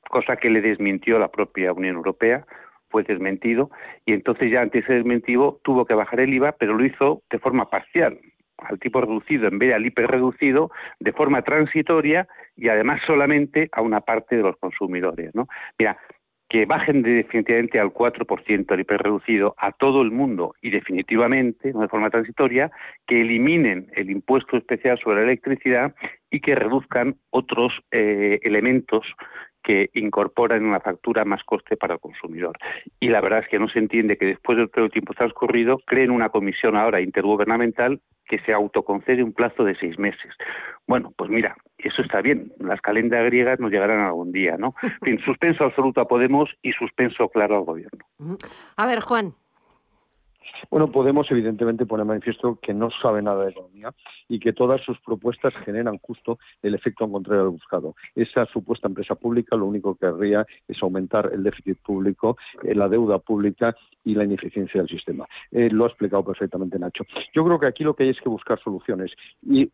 cosa que le desmintió la propia Unión Europea, fue desmentido, y entonces ya ante ese desmentido tuvo que bajar el IVA, pero lo hizo de forma parcial, al tipo reducido en vez de al reducido, de forma transitoria y además solamente a una parte de los consumidores. ¿no? Mira, que bajen definitivamente al 4% el hiperreducido a todo el mundo y definitivamente, de forma transitoria, que eliminen el impuesto especial sobre la electricidad y que reduzcan otros eh, elementos que incorporan en una factura más coste para el consumidor. Y la verdad es que no se entiende que después del todo el tiempo transcurrido creen una comisión ahora intergubernamental que se autoconcede un plazo de seis meses. Bueno, pues mira, eso está bien. Las calendas griegas nos llegarán algún día, ¿no? En fin, suspenso absoluto a Podemos y suspenso claro al gobierno. A ver, Juan. Bueno, Podemos evidentemente pone manifiesto que no sabe nada de economía y que todas sus propuestas generan justo el efecto contrario al buscado. Esa supuesta empresa pública lo único que querría es aumentar el déficit público, eh, la deuda pública y la ineficiencia del sistema. Eh, lo ha explicado perfectamente Nacho. Yo creo que aquí lo que hay es que buscar soluciones y,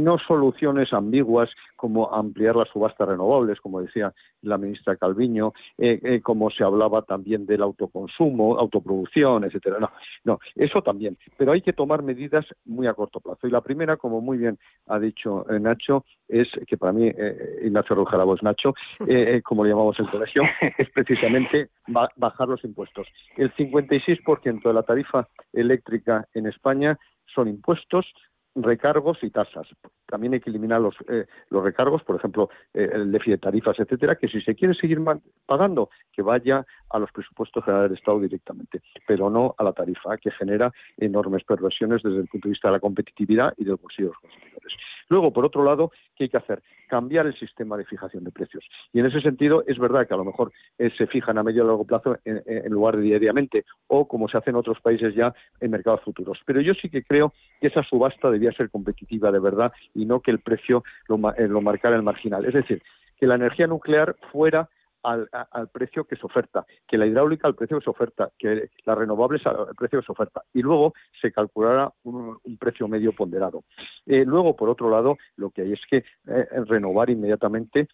no soluciones ambiguas como ampliar las subastas renovables, como decía la ministra Calviño, eh, como se hablaba también del autoconsumo, autoproducción, etcétera. No, no, eso también. Pero hay que tomar medidas muy a corto plazo. Y la primera como muy bien ha dicho eh, Nacho, es que para mí eh, Ignacio Rujarabo es Nacho, eh, como le llamamos en colegio, es precisamente bajar los impuestos. El 56% de la tarifa eléctrica en España son impuestos, recargos y tasas. También hay que eliminar los, eh, los recargos, por ejemplo, eh, el déficit de tarifas, etcétera, que si se quiere seguir pagando, que vaya a los presupuestos generales del Estado directamente, pero no a la tarifa, que genera enormes perversiones desde el punto de vista de la competitividad y del bolsillo de los consumidores. Luego, por otro lado, ¿qué hay que hacer? Cambiar el sistema de fijación de precios. Y en ese sentido, es verdad que a lo mejor eh, se fijan a medio y largo plazo en, en, lugar de diariamente, o como se hace en otros países ya en mercados futuros. Pero yo sí que creo que esa subasta debía ser competitiva de verdad y no que el precio lo, eh, lo marcara el marginal. Es decir, que la energía nuclear fuera al, precio que se oferta, que la hidráulica al precio que se oferta, que las renovables al precio que se oferta y luego se calculará un, precio medio ponderado. Eh, luego, por otro lado, lo que hay es que eh, renovar inmediatamente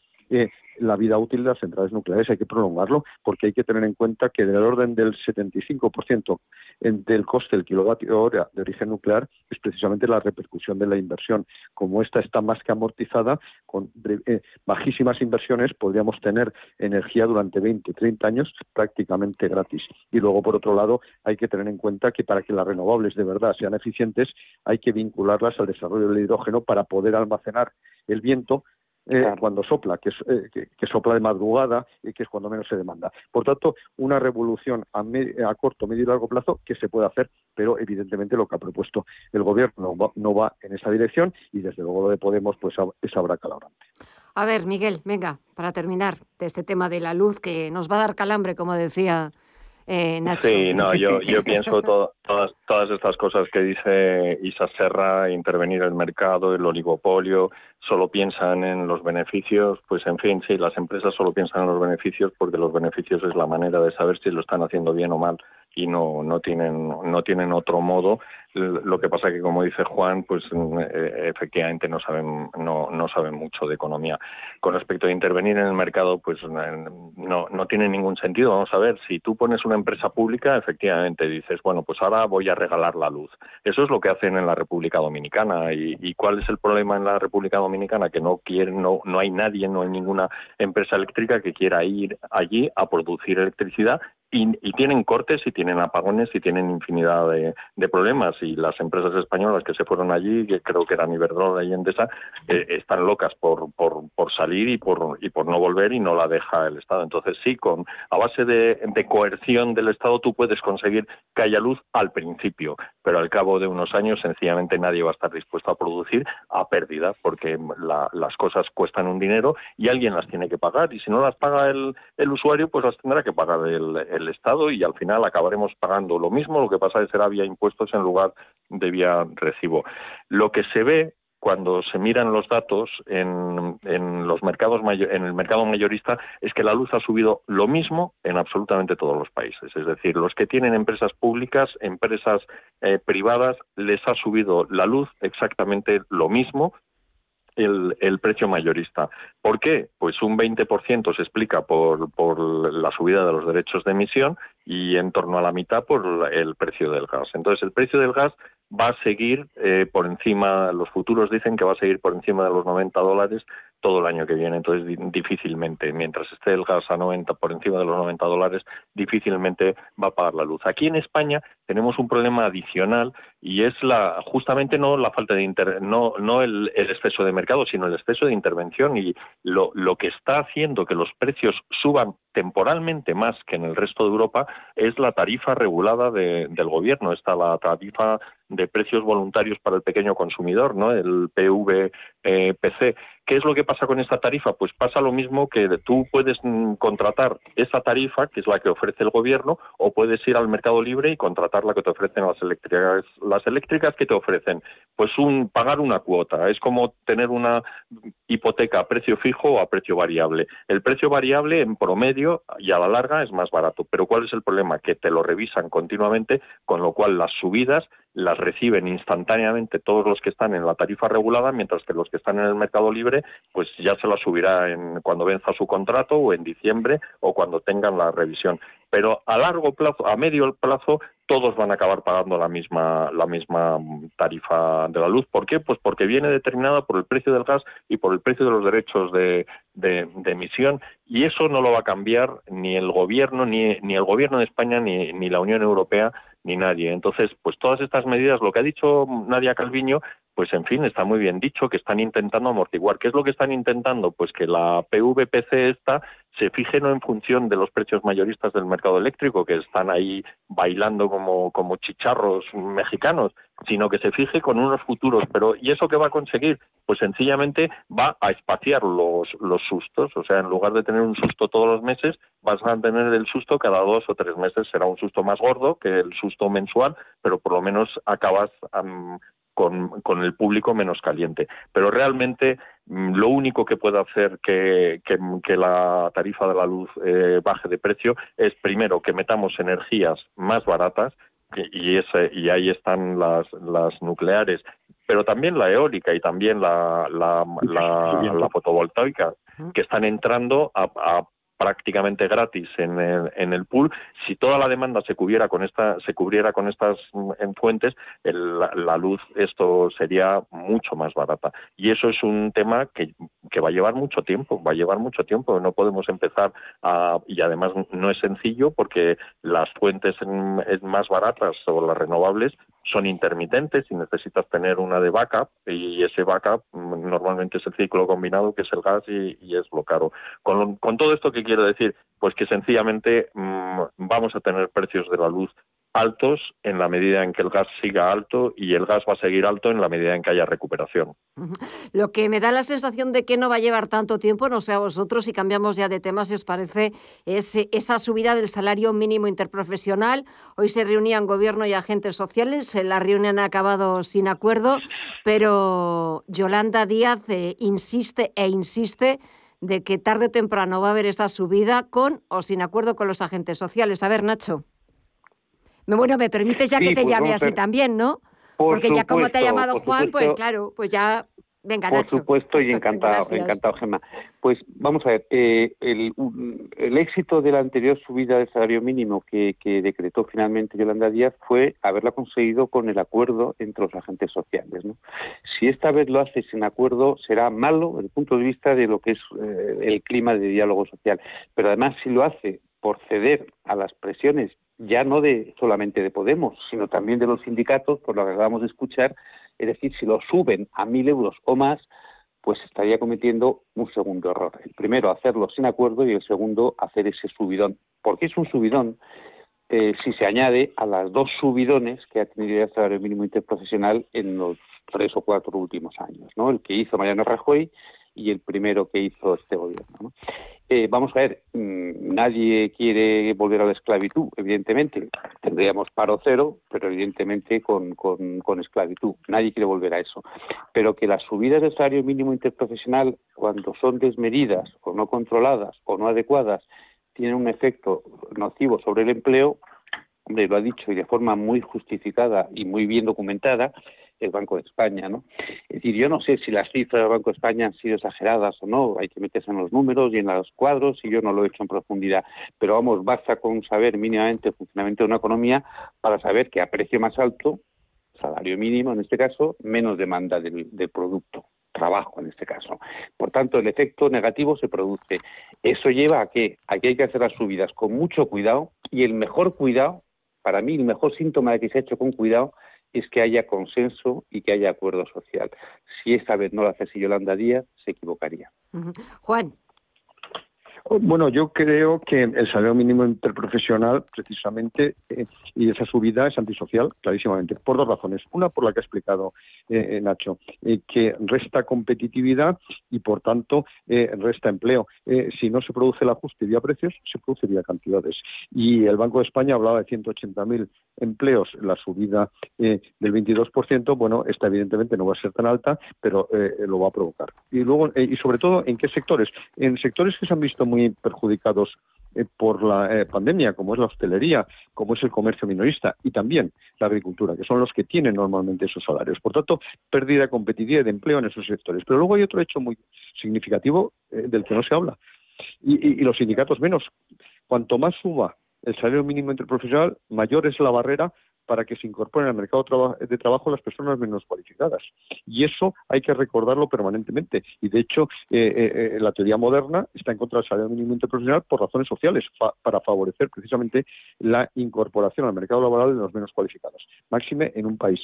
la vida útil de las centrales nucleares hay que prolongarlo porque hay que tener en cuenta que del orden del 75% del coste del kilovatio hora de origen nuclear es precisamente la repercusión de la inversión. Como esta está más que amortizada, con eh, bajísimas inversiones podríamos tener energía durante 20, 30 años prácticamente gratis. Y luego, por otro lado, hay que tener en cuenta que para que las renovables de verdad sean eficientes, hay que vincularlas al desarrollo del hidrógeno para poder almacenar el viento eh, cuando sopla, que, eh, que, sopla de madrugada y que es cuando menos se demanda. Por tanto, una revolución a, a, corto, medio y largo plazo que se puede hacer, pero evidentemente lo que ha propuesto el gobierno no va, en esa dirección y desde luego lo de Podemos pues es habrá calorante. A ver, Miguel, venga, para terminar de este tema de la luz que nos va a dar calambre, como decía eh, Nacho. Sí, no, yo, yo pienso todas, todas estas cosas que dice Isa Serra, intervenir el mercado, el oligopolio, solo piensan en los beneficios, pues en fin, sí, las empresas solo piensan en los beneficios porque los beneficios es la manera de saber si lo están haciendo bien o mal y no, no tienen no tienen otro modo lo que pasa que como dice Juan pues eh, efectivamente no saben no, no saben mucho de economía. Con respecto a intervenir en el mercado pues no no tiene ningún sentido. Vamos a ver si tú pones una empresa pública efectivamente dices bueno pues ahora voy a regalar la luz eso es lo que hacen en la República Dominicana. Y, y cuál es el problema en la República Dominicana que no quieren no no hay nadie no hay ninguna empresa eléctrica que quiera ir allí a producir electricidad y, tienen cortes y tienen apagones y tienen infinidad de, problemas y las empresas españolas que se fueron allí, que creo que eran Iberdrola y Endesa, eh, están locas por, por, por, salir y por, y por no volver y no la deja el Estado. Entonces sí, con a base de, coerción del Estado tú puedes conseguir que haya luz al principio, pero al cabo de unos años sencillamente nadie va a estar dispuesto a producir a pérdida porque las cosas cuestan un dinero y alguien las tiene que pagar y si no las paga el, el usuario pues las tendrá que pagar el Estado y al final acabaremos pagando lo mismo, lo que pasa es que será vía impuestos en lugar de vía recibo. Lo que se ve cuando se miran los datos en, en los mercados en el mercado mayorista es que la luz ha subido lo mismo en absolutamente todos los países. Es decir, los que tienen empresas públicas, empresas eh, privadas, les ha subido la luz exactamente lo mismo el, precio mayorista. ¿Por qué? Pues un 20% se explica por, por la subida de los derechos de emisión y en torno a la mitad por el precio del gas. Entonces, el precio del gas va a seguir eh, por encima, los futuros dicen que va a seguir por encima de los 90 dólares todo el año que viene, entonces difícilmente, mientras esté el gas a 90 por encima de los 90 dólares, difícilmente va a pagar la luz. Aquí en España tenemos un problema adicional y es la justamente no la falta de inter, no no el, exceso de mercado, sino el exceso de intervención y lo, lo que está haciendo que los precios suban temporalmente más que en el resto de Europa es la tarifa regulada del gobierno, está la tarifa de precios voluntarios para el pequeño consumidor, ¿no? El PVPC. ¿Qué es lo que pasa con esta tarifa? Pues pasa lo mismo que tú puedes mm, contratar esa tarifa, que es la que ofrece el gobierno, o puedes ir al mercado libre y contratar la que te ofrecen las eléctricas. Las eléctricas que te ofrecen, pues pagar una cuota. Es como tener una hipoteca a precio fijo o a precio variable. El precio variable en promedio y a la larga es más barato. Pero ¿cuál es el problema? Que te lo revisan continuamente, con lo cual las subidas las reciben instantáneamente todos los que están en la tarifa regulada, mientras que los que están en el mercado libre, pues ya se la subirá en, cuando venza su contrato o en diciembre o cuando tengan la revisión. Pero a largo plazo, a medio plazo, todos van a acabar pagando la misma, la misma tarifa de la luz. ¿Por qué? Pues porque viene determinada por el precio del gas y por el precio de los derechos de, de, emisión y eso no lo va a cambiar ni el gobierno, ni, ni el gobierno de España, ni, ni la Unión Europea, ni nadie. Entonces, pues todas estas medidas, lo que ha dicho Nadia Calviño, pues en fin, está muy bien dicho que están intentando amortiguar. ¿Qué es lo que están intentando? Pues que la PVPC esta se fije no en función de los precios mayoristas del mercado eléctrico, que están ahí bailando como, como chicharros mexicanos, sino que se fije con unos futuros. Pero ¿y eso qué va a conseguir? Pues sencillamente va a espaciar los, los sustos. O sea, en lugar de tener un susto todos los meses, vas a tener el susto cada dos o tres meses. Será un susto más gordo que el susto mensual, pero por lo menos acabas con, el público menos caliente. Pero realmente mm, lo único que puede hacer que, que, la tarifa de la luz eh, baje de precio es primero que metamos energías más baratas y, ese, y ahí están las, las nucleares, pero también la eólica y también la, la, la, fotovoltaica que están entrando a, a prácticamente gratis en el, en el pool. Si toda la demanda se cubriera con esta, se cubriera con estas mm, fuentes, la, luz esto sería mucho más barata. Y eso es un tema que, que, va a llevar mucho tiempo, va a llevar mucho tiempo. No podemos empezar a, y además no es sencillo porque las fuentes más baratas o las renovables son intermitentes y necesitas tener una de backup y ese backup mm, normalmente es el ciclo combinado que es el gas y, es lo caro. Con, con todo esto que quiero decir, pues que sencillamente mm, vamos a tener precios de la luz altos en la medida en que el gas siga alto y el gas va a seguir alto en la medida en que haya recuperación. Lo que me da la sensación de que no va a llevar tanto tiempo, no sé a vosotros si cambiamos ya de tema, si os parece, es esa subida del salario mínimo interprofesional. Hoy se reunían gobierno y agentes sociales, la reunión ha acabado sin acuerdo, pero Yolanda Díaz eh, insiste e insiste de que tarde o temprano va a haber esa subida con o sin acuerdo con los agentes sociales. A ver, Nacho. Bueno, me permites ya que te pues llame así también, ¿no? Porque ya como te ha llamado Juan, pues claro, pues ya Venga, Por supuesto y encantado, encantado, Gemma. Pues vamos a ver, eh, el, el, éxito de la anterior subida del salario mínimo que, que, decretó finalmente Yolanda Díaz fue haberla conseguido con el acuerdo entre los agentes sociales. ¿no? Si esta vez lo hace sin acuerdo, será malo desde el punto de vista de lo que es eh, el clima de diálogo social. Pero además, si lo hace por ceder a las presiones ya no de solamente de Podemos, sino también de los sindicatos, por lo que acabamos de escuchar, es decir, si lo suben a mil euros o más, pues estaría cometiendo un segundo error. El primero, hacerlo sin acuerdo y el segundo, hacer ese subidón. ¿Por qué es un subidón? Eh, si se añade a las dos subidones que ha tenido el salario mínimo interprofesional en los tres o cuatro últimos años, ¿no? El que hizo Mariano Rajoy y el primero que hizo este gobierno. Eh, vamos a ver, mm, nadie quiere volver a la esclavitud, evidentemente. Tendríamos paro cero, pero evidentemente con, con, esclavitud. Nadie quiere volver a eso. Pero que las subidas del salario mínimo interprofesional, cuando son desmedidas o no controladas o no adecuadas, tienen un efecto nocivo sobre el empleo, hombre, lo ha dicho y de forma muy justificada y muy bien documentada, el Banco de España, ¿no? Es decir, yo no sé si las cifras del Banco de España han sido exageradas o no, hay que meterse en los números y en los cuadros y yo no lo he hecho en profundidad, pero vamos, basta con saber mínimamente el funcionamiento de una economía para saber que a precio más alto salario mínimo en este caso, menos demanda de, producto, trabajo en este caso. Por tanto, el efecto negativo se produce. Eso lleva a que, a que hay que hacer las subidas con mucho cuidado y el mejor cuidado, para mí el mejor síntoma de que se ha hecho con cuidado es que haya consenso y que haya acuerdo social. Si esta vez no lo hace si Yolanda Díaz, se equivocaría. Juan. Bueno, yo creo que el salario mínimo interprofesional, precisamente, eh, y esa subida es antisocial, clarísimamente, por dos razones. Una, por la que ha explicado eh, eh, Nacho, que resta competitividad y, por tanto, resta empleo. si no se produce el ajuste vía precios, se produciría cantidades. Y el Banco de España hablaba de 180.000 empleos, la subida del 22%, bueno, esta evidentemente no va a ser tan alta, pero lo va a provocar. Y luego, y sobre todo, ¿en qué sectores? En sectores que se han visto muy perjudicados eh, por la eh, pandemia, como es la hostelería, como es el comercio minorista y también la agricultura, que son los que tienen normalmente esos salarios. Por tanto, pérdida competitiva de empleo en esos sectores. Pero luego hay otro hecho muy significativo eh, del que no se habla. Y, y, los sindicatos menos. Cuanto más suba el salario mínimo interprofesional, mayor es la barrera para que se incorporen al mercado de trabajo las personas menos cualificadas. Y eso hay que recordarlo permanentemente. Y de hecho, eh, eh, eh, la teoría moderna está en contra del salario mínimo interprofesional por razones sociales, para favorecer precisamente la incorporación al mercado laboral de los menos cualificados. Máxime en un país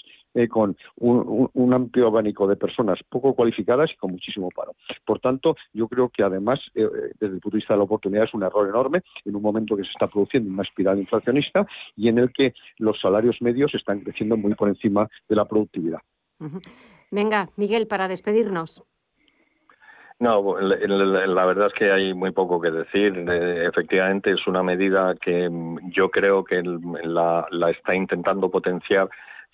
con un, amplio abanico de personas poco cualificadas y con muchísimo paro. Por tanto, yo creo que además, desde el punto de vista de la oportunidad, es un error enorme en un momento que se está produciendo una espiral inflacionista y en el que los salarios medios están creciendo muy por encima de la productividad. Venga, Miguel, para despedirnos. No, la verdad es que hay muy poco que decir. Efectivamente, es una medida que yo creo que la, la está intentando potenciar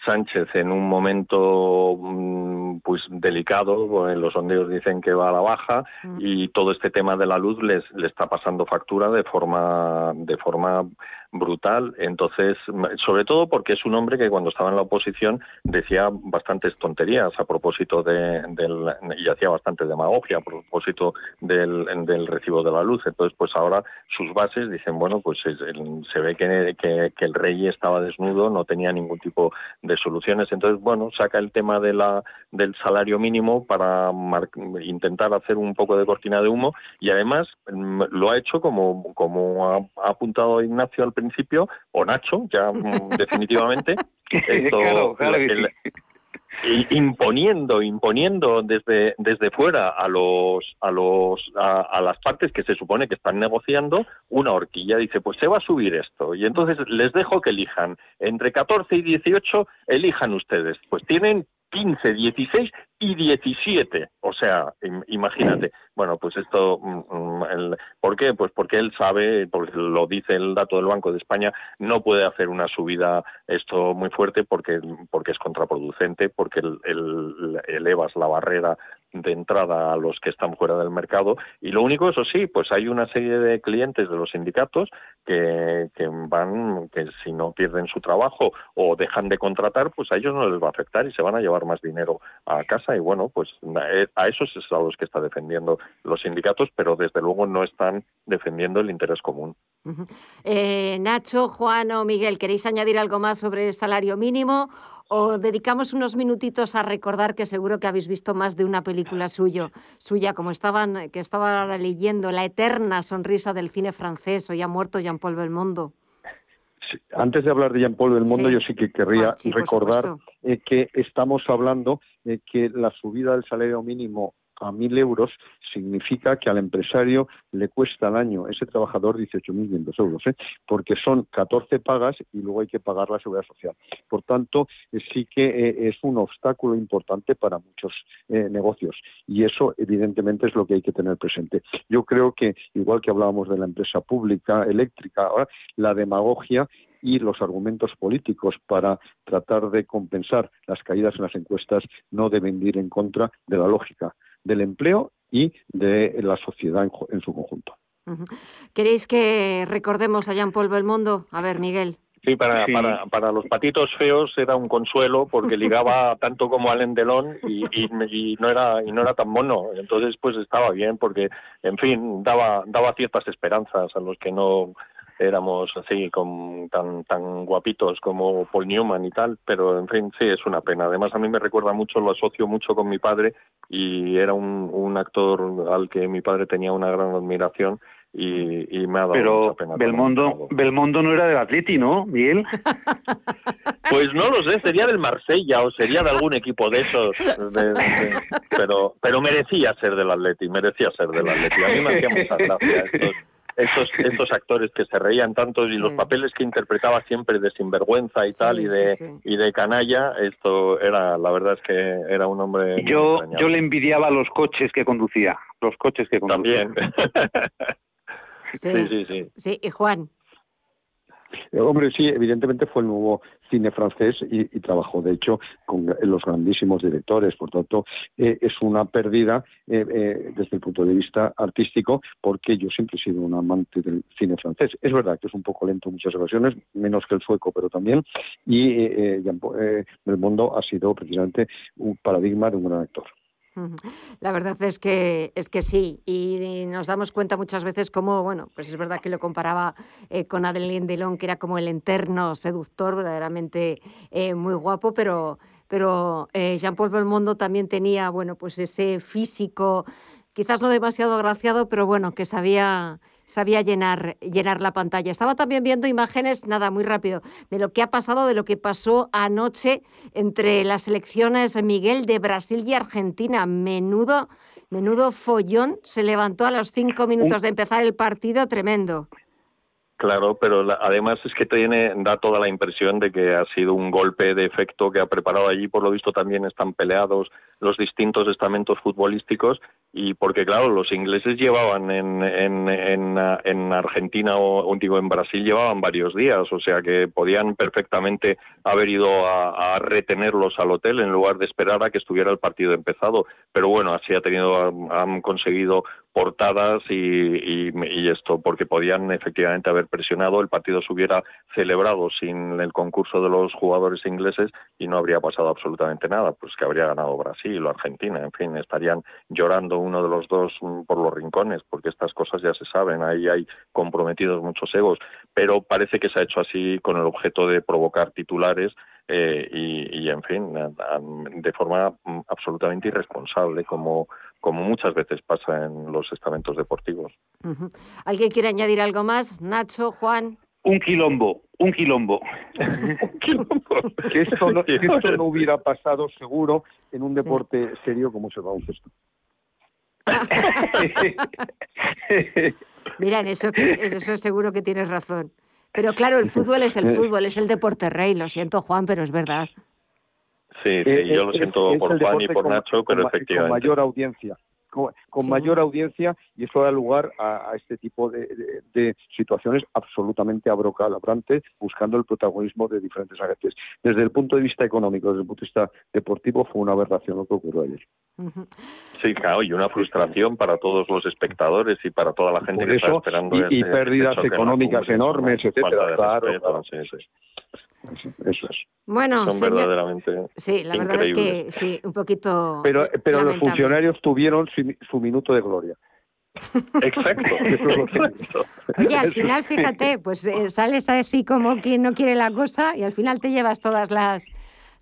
Sánchez en un momento mm, pues delicado, los sondeos dicen que va a la baja y todo este tema de la luz les le está pasando factura de forma de forma brutal. Entonces, sobre todo porque es un hombre que cuando estaba en la oposición decía bastantes tonterías a propósito de, del, y hacía bastante demagogia a propósito del, del recibo de la luz. Entonces, pues ahora sus bases dicen, bueno, pues se ve que, el rey estaba desnudo, no tenía ningún tipo de soluciones. Entonces, bueno, saca el tema de la, del salario mínimo para intentar hacer un poco de cortina de humo y además mm, lo ha hecho como, como ha, ha apuntado Ignacio al principio principio, o Nacho, ya mm, definitivamente, imponiendo, imponiendo desde, desde fuera a los, a los, a, las partes que se supone que están negociando una horquilla. Dice, pues se va a subir esto. Y entonces les dejo que elijan. Entre 14 y 18, elijan ustedes. Pues tienen 15, 16 y 17. O sea, imagínate. Bueno, pues esto, mm, mm, ¿por qué? Pues porque él sabe, porque lo dice el dato del Banco de España, no puede hacer una subida esto muy fuerte porque, porque es contraproducente, porque el, elevas la barrera de entrada a los que están fuera del mercado. Y lo único eso sí pues hay una serie de clientes de los sindicatos que, que van que si no pierden su trabajo o dejan de contratar pues a ellos no les va a afectar y se van a llevar más dinero a casa. Y bueno pues a esos es a los que está defendiendo los sindicatos pero desde luego no están defendiendo el interés común. Eh, Nacho Juan o Miguel queréis añadir algo más sobre el salario mínimo o dedicamos unos minutitos a recordar que seguro que habéis visto más de una película suyo, suya, como estaban, que estaba leyendo, La eterna sonrisa del cine francés, o ya muerto Jean-Paul Belmondo. antes de hablar de Jean-Paul Belmondo, yo sí que querría ah, recordar eh, que estamos hablando de que la subida del salario mínimo a mil euros significa que al empresario le cuesta al año ese trabajador 18.500 euros, ¿eh? porque son 14 pagas y luego hay que pagar la seguridad social. Por tanto, eh, sí que eh, es un obstáculo importante para muchos negocios y eso evidentemente es lo que hay que tener presente. Yo creo que, igual que hablábamos de la empresa pública eléctrica, ahora la demagogia y los argumentos políticos para tratar de compensar las caídas en las encuestas no deben ir en contra de la lógica del empleo y de la sociedad en, su conjunto. ¿Queréis que recordemos a Jean-Paul Belmondo? A ver, Miguel. Sí para, Para, para los patitos feos era un consuelo porque ligaba tanto como Alain Delon y, y, no era y no era tan mono. Entonces pues estaba bien porque, en fin, daba daba ciertas esperanzas a los que no éramos así con tan tan guapitos como Paul Newman y tal, pero en fin, sí, es una pena. Además a mí me recuerda mucho, lo asocio mucho con mi padre y era un, un actor al que mi padre tenía una gran admiración y, me ha dado Pero mucha pena. Belmondo, Belmondo no era del Atleti, ¿no, Miguel? Pues no lo sé, sería del Marsella o sería de algún equipo de esos, pero pero merecía ser del Atleti, merecía ser del Atleti. A mí me hacía mucha gracia estos, estos, estos actores que se reían tanto y los papeles que interpretaba siempre de sinvergüenza y tal y de y de canalla, esto era, la verdad es que era un hombre. Yo, yo le envidiaba los coches que conducía, los coches que conducía. También. Sí, sí, sí. Sí, y Juan. Hombre, sí, evidentemente fue el nuevo cine francés y, trabajó, de hecho, con los grandísimos directores. Por tanto, eh, es una pérdida eh, eh, desde el punto de vista artístico, porque yo siempre he sido un amante del cine francés. Es verdad que es un poco lento en muchas ocasiones, menos que el sueco, pero también. Y Jean Belmondo ha sido precisamente un paradigma de un gran actor. La verdad es que es que sí, y nos damos cuenta muchas veces cómo, bueno, pues es verdad que lo comparaba eh, con Adeline Delon, que era como el interno seductor, verdaderamente eh, muy guapo, pero, pero eh, Jean-Paul Belmondo también tenía, bueno, pues ese físico, quizás no demasiado agraciado, pero bueno, que sabía sabía llenar, llenar la pantalla. Estaba también viendo imágenes, nada, muy rápido, de lo que ha pasado, de lo que pasó anoche entre las selecciones Miguel de Brasil y Argentina. Menudo, menudo follón. Se levantó a los cinco minutos de empezar el partido, tremendo. Claro, pero la- además es que tiene, da toda la impresión de que ha sido un golpe de efecto que ha preparado allí. Por lo visto también están peleados los distintos estamentos futbolísticos y porque claro, los ingleses llevaban en, en, ah, en Argentina o, o digo en Brasil llevaban varios días, o sea que podían perfectamente haber ido a, a retenerlos al hotel en lugar de esperar a que estuviera el partido empezado. Pero bueno, así ha tenido, han conseguido portadas y, y, y esto, porque podían efectivamente haber presionado, el partido se hubiera celebrado sin el concurso de los jugadores ingleses y no habría pasado absolutamente nada, pues que habría ganado Brasil o Argentina, en fin, estarían llorando uno de los dos mm, por los rincones, porque estas cosas ya se saben, ahí hay comprometidos muchos egos, pero parece que se ha hecho así con el objeto de provocar titulares eh, y, y, en fin, a- a- de forma mm, absolutamente irresponsable, como, como muchas veces pasa en los estamentos deportivos. ¿Alguien quiere añadir algo más? Nacho, Juan. Un quilombo, un quilombo. Que esto no, que esto no hubiera pasado seguro en un deporte serio como es el baloncesto. Mira, en eso, eso seguro que tienes razón. Pero claro, el fútbol es el fútbol, es el deporte rey. Lo siento, Juan, pero es verdad. Sí, sí, Eh, yo lo es- siento es por Juan y por con- Nacho, con pero ma- Con efectivamente. mayor audiencia. Con, con Sí. mayor audiencia y eso da lugar a, a este tipo de, de- de situaciones absolutamente abrocadabrantes buscando el protagonismo de diferentes agentes. Desde el punto de vista económico, desde el punto de vista deportivo, fue una aberración lo que ocurrió ayer. Sí, claro, y una frustración para todos los espectadores y para toda la gente Por que está esperando. y- y pérdidas económicas enormes, ¿no? etcétera, claro, claro. sí, sí. Eso es. Bueno, Son señor- verdaderamente Sí, la verdad es increíbles. que sí, un poquito. Pero, pero los funcionarios tuvieron su, su minuto de gloria. Exacto. Eso es Oye, al final, fíjate, pues eh, sales así como quien no quiere la cosa y al final te llevas todas las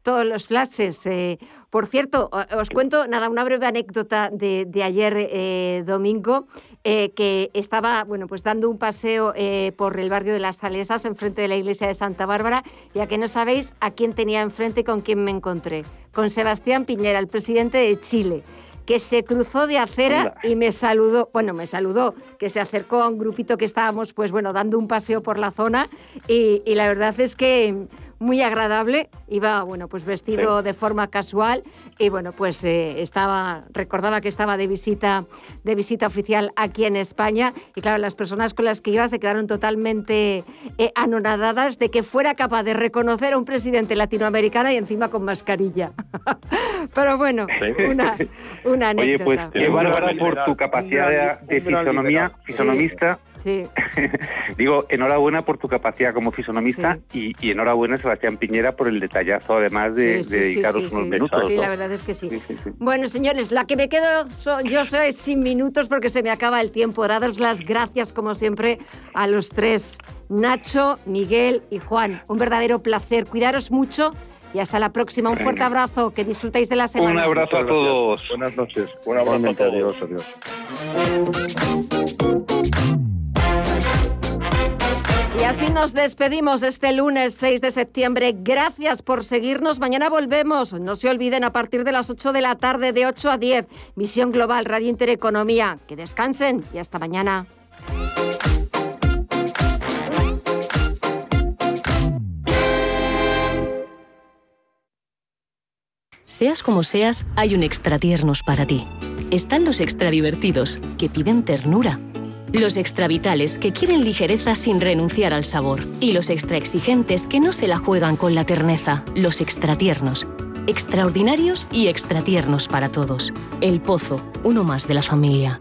todos los flashes. eh. Por cierto, os cuento nada, una breve anécdota de, de ayer eh, domingo, eh, que estaba bueno, pues dando un paseo por el barrio de las Salesas, enfrente de la iglesia de Santa Bárbara, ya que no sabéis a quién tenía enfrente y con quién me encontré. Con Sebastián Piñera, el presidente de Chile que se cruzó de acera y me saludó, bueno, me saludó, que se acercó a un grupito que estábamos, pues bueno, dando un paseo por la zona y, y la verdad es que muy agradable, iba, bueno, pues vestido de forma casual y bueno, pues eh, estaba, recordaba que estaba de visita, de visita oficial aquí en España. Y claro, las personas con las que iba se quedaron totalmente eh, anonadadas de que fuera capaz de reconocer a un presidente latinoamericano y encima con mascarilla. Pero bueno, Sí. una, una Oye, anécdota. pues qué bárbara por tu capacidad de, de un gran fisonomista Digo, enhorabuena por tu capacidad como fisonomista y, enhorabuena Sebastián Piñera por el detallazo, además de, dedicaros unos minutos. Sí, la verdad es que sí. Bueno, señores, la que me quedo yo soy sin minutos porque se me acaba el tiempo. Daros las gracias, como siempre, a los tres, Nacho, Miguel y Juan. Un verdadero placer. Cuidaros mucho y hasta la próxima. Un fuerte abrazo, que disfrutéis de la semana. Un abrazo a todos. Buenas noches. Un abrazo a todos. Adiós, adiós. Y así nos despedimos este lunes 6 de septiembre. Gracias por seguirnos. Mañana volvemos. No se olviden a partir de las 8 de la tarde, de 8 a 10. Misión Global, Radio Intereconomía. Que descansen y hasta mañana. Seas como seas, hay un extra tiernos para ti. Están los extra divertidos, que piden ternura los extravitales que quieren ligereza sin renunciar al sabor. Y los extra exigentes que no se la juegan con la terneza. Los extratiernos. Extraordinarios y extratiernos para todos. El Pozo, uno más de la familia.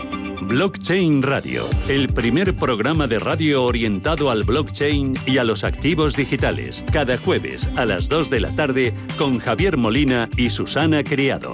Blockchain Radio, el primer programa de radio orientado al blockchain y a los activos digitales, cada jueves a las 2 de la tarde con Javier Molina y Susana Criado.